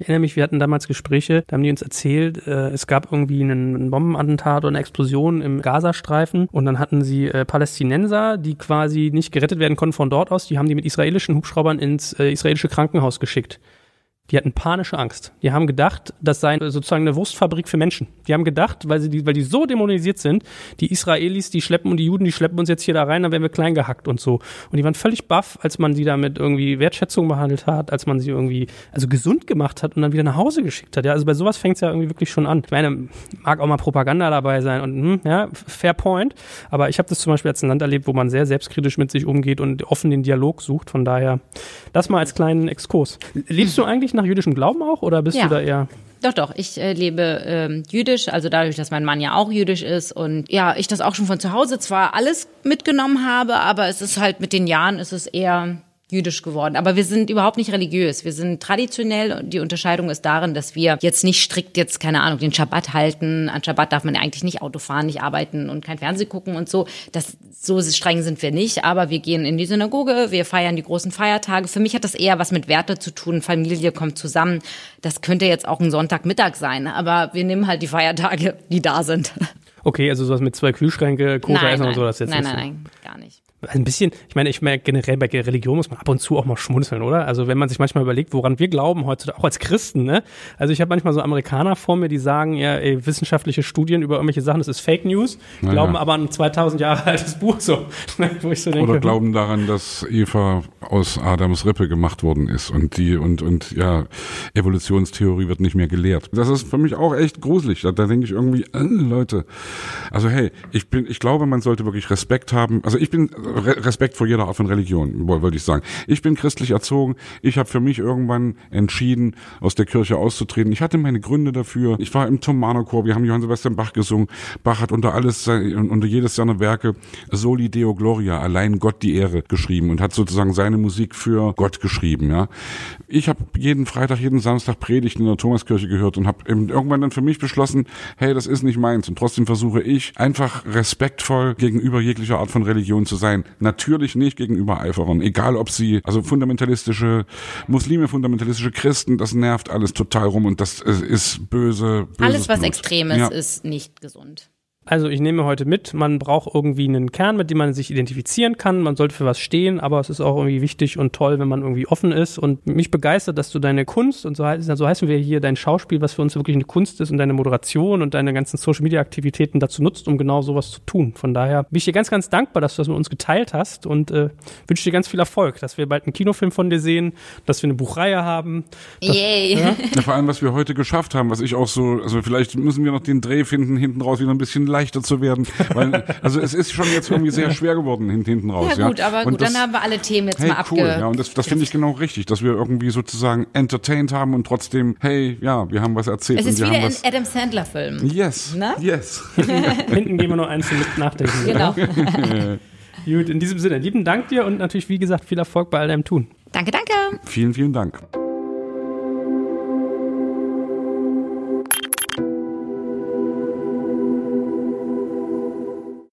Ich erinnere mich, wir hatten damals Gespräche, da haben die uns erzählt, äh, es gab irgendwie einen Bombenattentat oder eine Explosion im Gazastreifen und dann hatten sie äh, Palästinenser, die quasi nicht gerettet werden konnten von dort aus, die haben die mit israelischen Hubschraubern ins äh, israelische Krankenhaus geschickt. Die hatten panische Angst. Die haben gedacht, das sei sozusagen eine Wurstfabrik für Menschen. Die haben gedacht, weil sie die, weil die so dämonisiert sind, die Israelis, die schleppen und die Juden, die schleppen uns jetzt hier da rein, dann werden wir klein gehackt und so. Und die waren völlig baff, als man sie damit irgendwie Wertschätzung behandelt hat, als man sie irgendwie also gesund gemacht hat und dann wieder nach Hause geschickt hat. Ja, also bei sowas fängt es ja irgendwie wirklich schon an. Ich meine, mag auch mal Propaganda dabei sein und hm, ja, fair point. Aber ich habe das zum Beispiel als ein Land erlebt, wo man sehr selbstkritisch mit sich umgeht und offen den Dialog sucht. Von daher, das mal als kleinen Exkurs. Lebst du eigentlich nach jüdischem Glauben auch oder bist ja. du da eher? Doch, doch. Ich äh, lebe ähm, jüdisch, also dadurch, dass mein Mann ja auch jüdisch ist und ja, ich das auch schon von zu Hause zwar alles mitgenommen habe, aber es ist halt mit den Jahren ist es eher jüdisch geworden. Aber wir sind überhaupt nicht religiös. Wir sind traditionell. Die Unterscheidung ist darin, dass wir jetzt nicht strikt jetzt, keine Ahnung, den Schabbat halten. An Schabbat darf man ja eigentlich nicht Auto fahren, nicht arbeiten und kein Fernsehen gucken und so. Das, so streng sind wir nicht. Aber wir gehen in die Synagoge, wir feiern die großen Feiertage. Für mich hat das eher was mit Werte zu tun. Familie kommt zusammen. Das könnte jetzt auch ein Sonntagmittag sein. Aber wir nehmen halt die Feiertage, die da sind. Okay, also sowas mit zwei Kühlschränke, Cola essen und so, das jetzt nein, nicht nein, nein, gar nicht. Ein bisschen, ich meine, ich merke generell bei Religion muss man ab und zu auch mal schmunzeln, oder? Also wenn man sich manchmal überlegt, woran wir glauben heutzutage, auch als Christen, ne? Also ich habe manchmal so Amerikaner vor mir, die sagen, ja, ey, wissenschaftliche Studien über irgendwelche Sachen, das ist Fake News, naja. glauben aber an ein 2000 Jahre altes Buch so. [laughs] Wo ich so denke, oder glauben daran, dass Eva aus Adams Rippe gemacht worden ist und die und und ja, Evolutionstheorie wird nicht mehr gelehrt. Das ist für mich auch echt gruselig. Da, da denke ich irgendwie, äh, Leute, also hey, ich bin, ich glaube, man sollte wirklich Respekt haben. Also ich bin Respekt vor jeder Art von Religion, wollte ich sagen. Ich bin christlich erzogen. Ich habe für mich irgendwann entschieden, aus der Kirche auszutreten. Ich hatte meine Gründe dafür. Ich war im Thomanerchor. Wir haben Johann Sebastian Bach gesungen. Bach hat unter alles, unter jedes seiner Werke Soli Deo Gloria, allein Gott die Ehre geschrieben und hat sozusagen seine Musik für Gott geschrieben. Ja, ich habe jeden Freitag, jeden Samstag Predigten in der Thomaskirche gehört und habe irgendwann dann für mich beschlossen, hey, das ist nicht meins. Und trotzdem versuche ich einfach respektvoll gegenüber jeglicher Art von Religion zu sein sein. Natürlich nicht gegenüber Eiferern. Egal ob sie, also fundamentalistische Muslime, fundamentalistische Christen, das nervt alles total rum und das ist böse. Alles, was Blut. extrem ist, ja. ist nicht gesund. Also ich nehme heute mit, man braucht irgendwie einen Kern, mit dem man sich identifizieren kann. Man sollte für was stehen, aber es ist auch irgendwie wichtig und toll, wenn man irgendwie offen ist. Und mich begeistert, dass du deine Kunst und so, heißt, so heißen wir hier dein Schauspiel, was für uns wirklich eine Kunst ist und deine Moderation und deine ganzen Social Media Aktivitäten dazu nutzt, um genau sowas zu tun. Von daher bin ich dir ganz, ganz dankbar, dass du das mit uns geteilt hast und äh, wünsche dir ganz viel Erfolg, dass wir bald einen Kinofilm von dir sehen, dass wir eine Buchreihe haben. Dass, Yay. Ja? ja, vor allem, was wir heute geschafft haben, was ich auch so, also vielleicht müssen wir noch den Dreh finden, hinten raus wieder ein bisschen leichter zu werden. Weil, also es ist schon jetzt irgendwie sehr schwer geworden hinten raus. Ja gut, aber gut, das, dann haben wir alle Themen jetzt hey, mal cool, abge... Ja, und das, das finde ich genau richtig, dass wir irgendwie sozusagen entertained haben und trotzdem, hey, ja, wir haben was erzählt. Es ist wieder ein Adam Sandler-Film. Yes, ne? yes. [laughs] hinten gehen wir noch eins mit nachdenken. Genau. [laughs] Gut, in diesem Sinne, lieben Dank dir und natürlich, wie gesagt, viel Erfolg bei all deinem Tun. Danke, danke. Vielen, vielen Dank.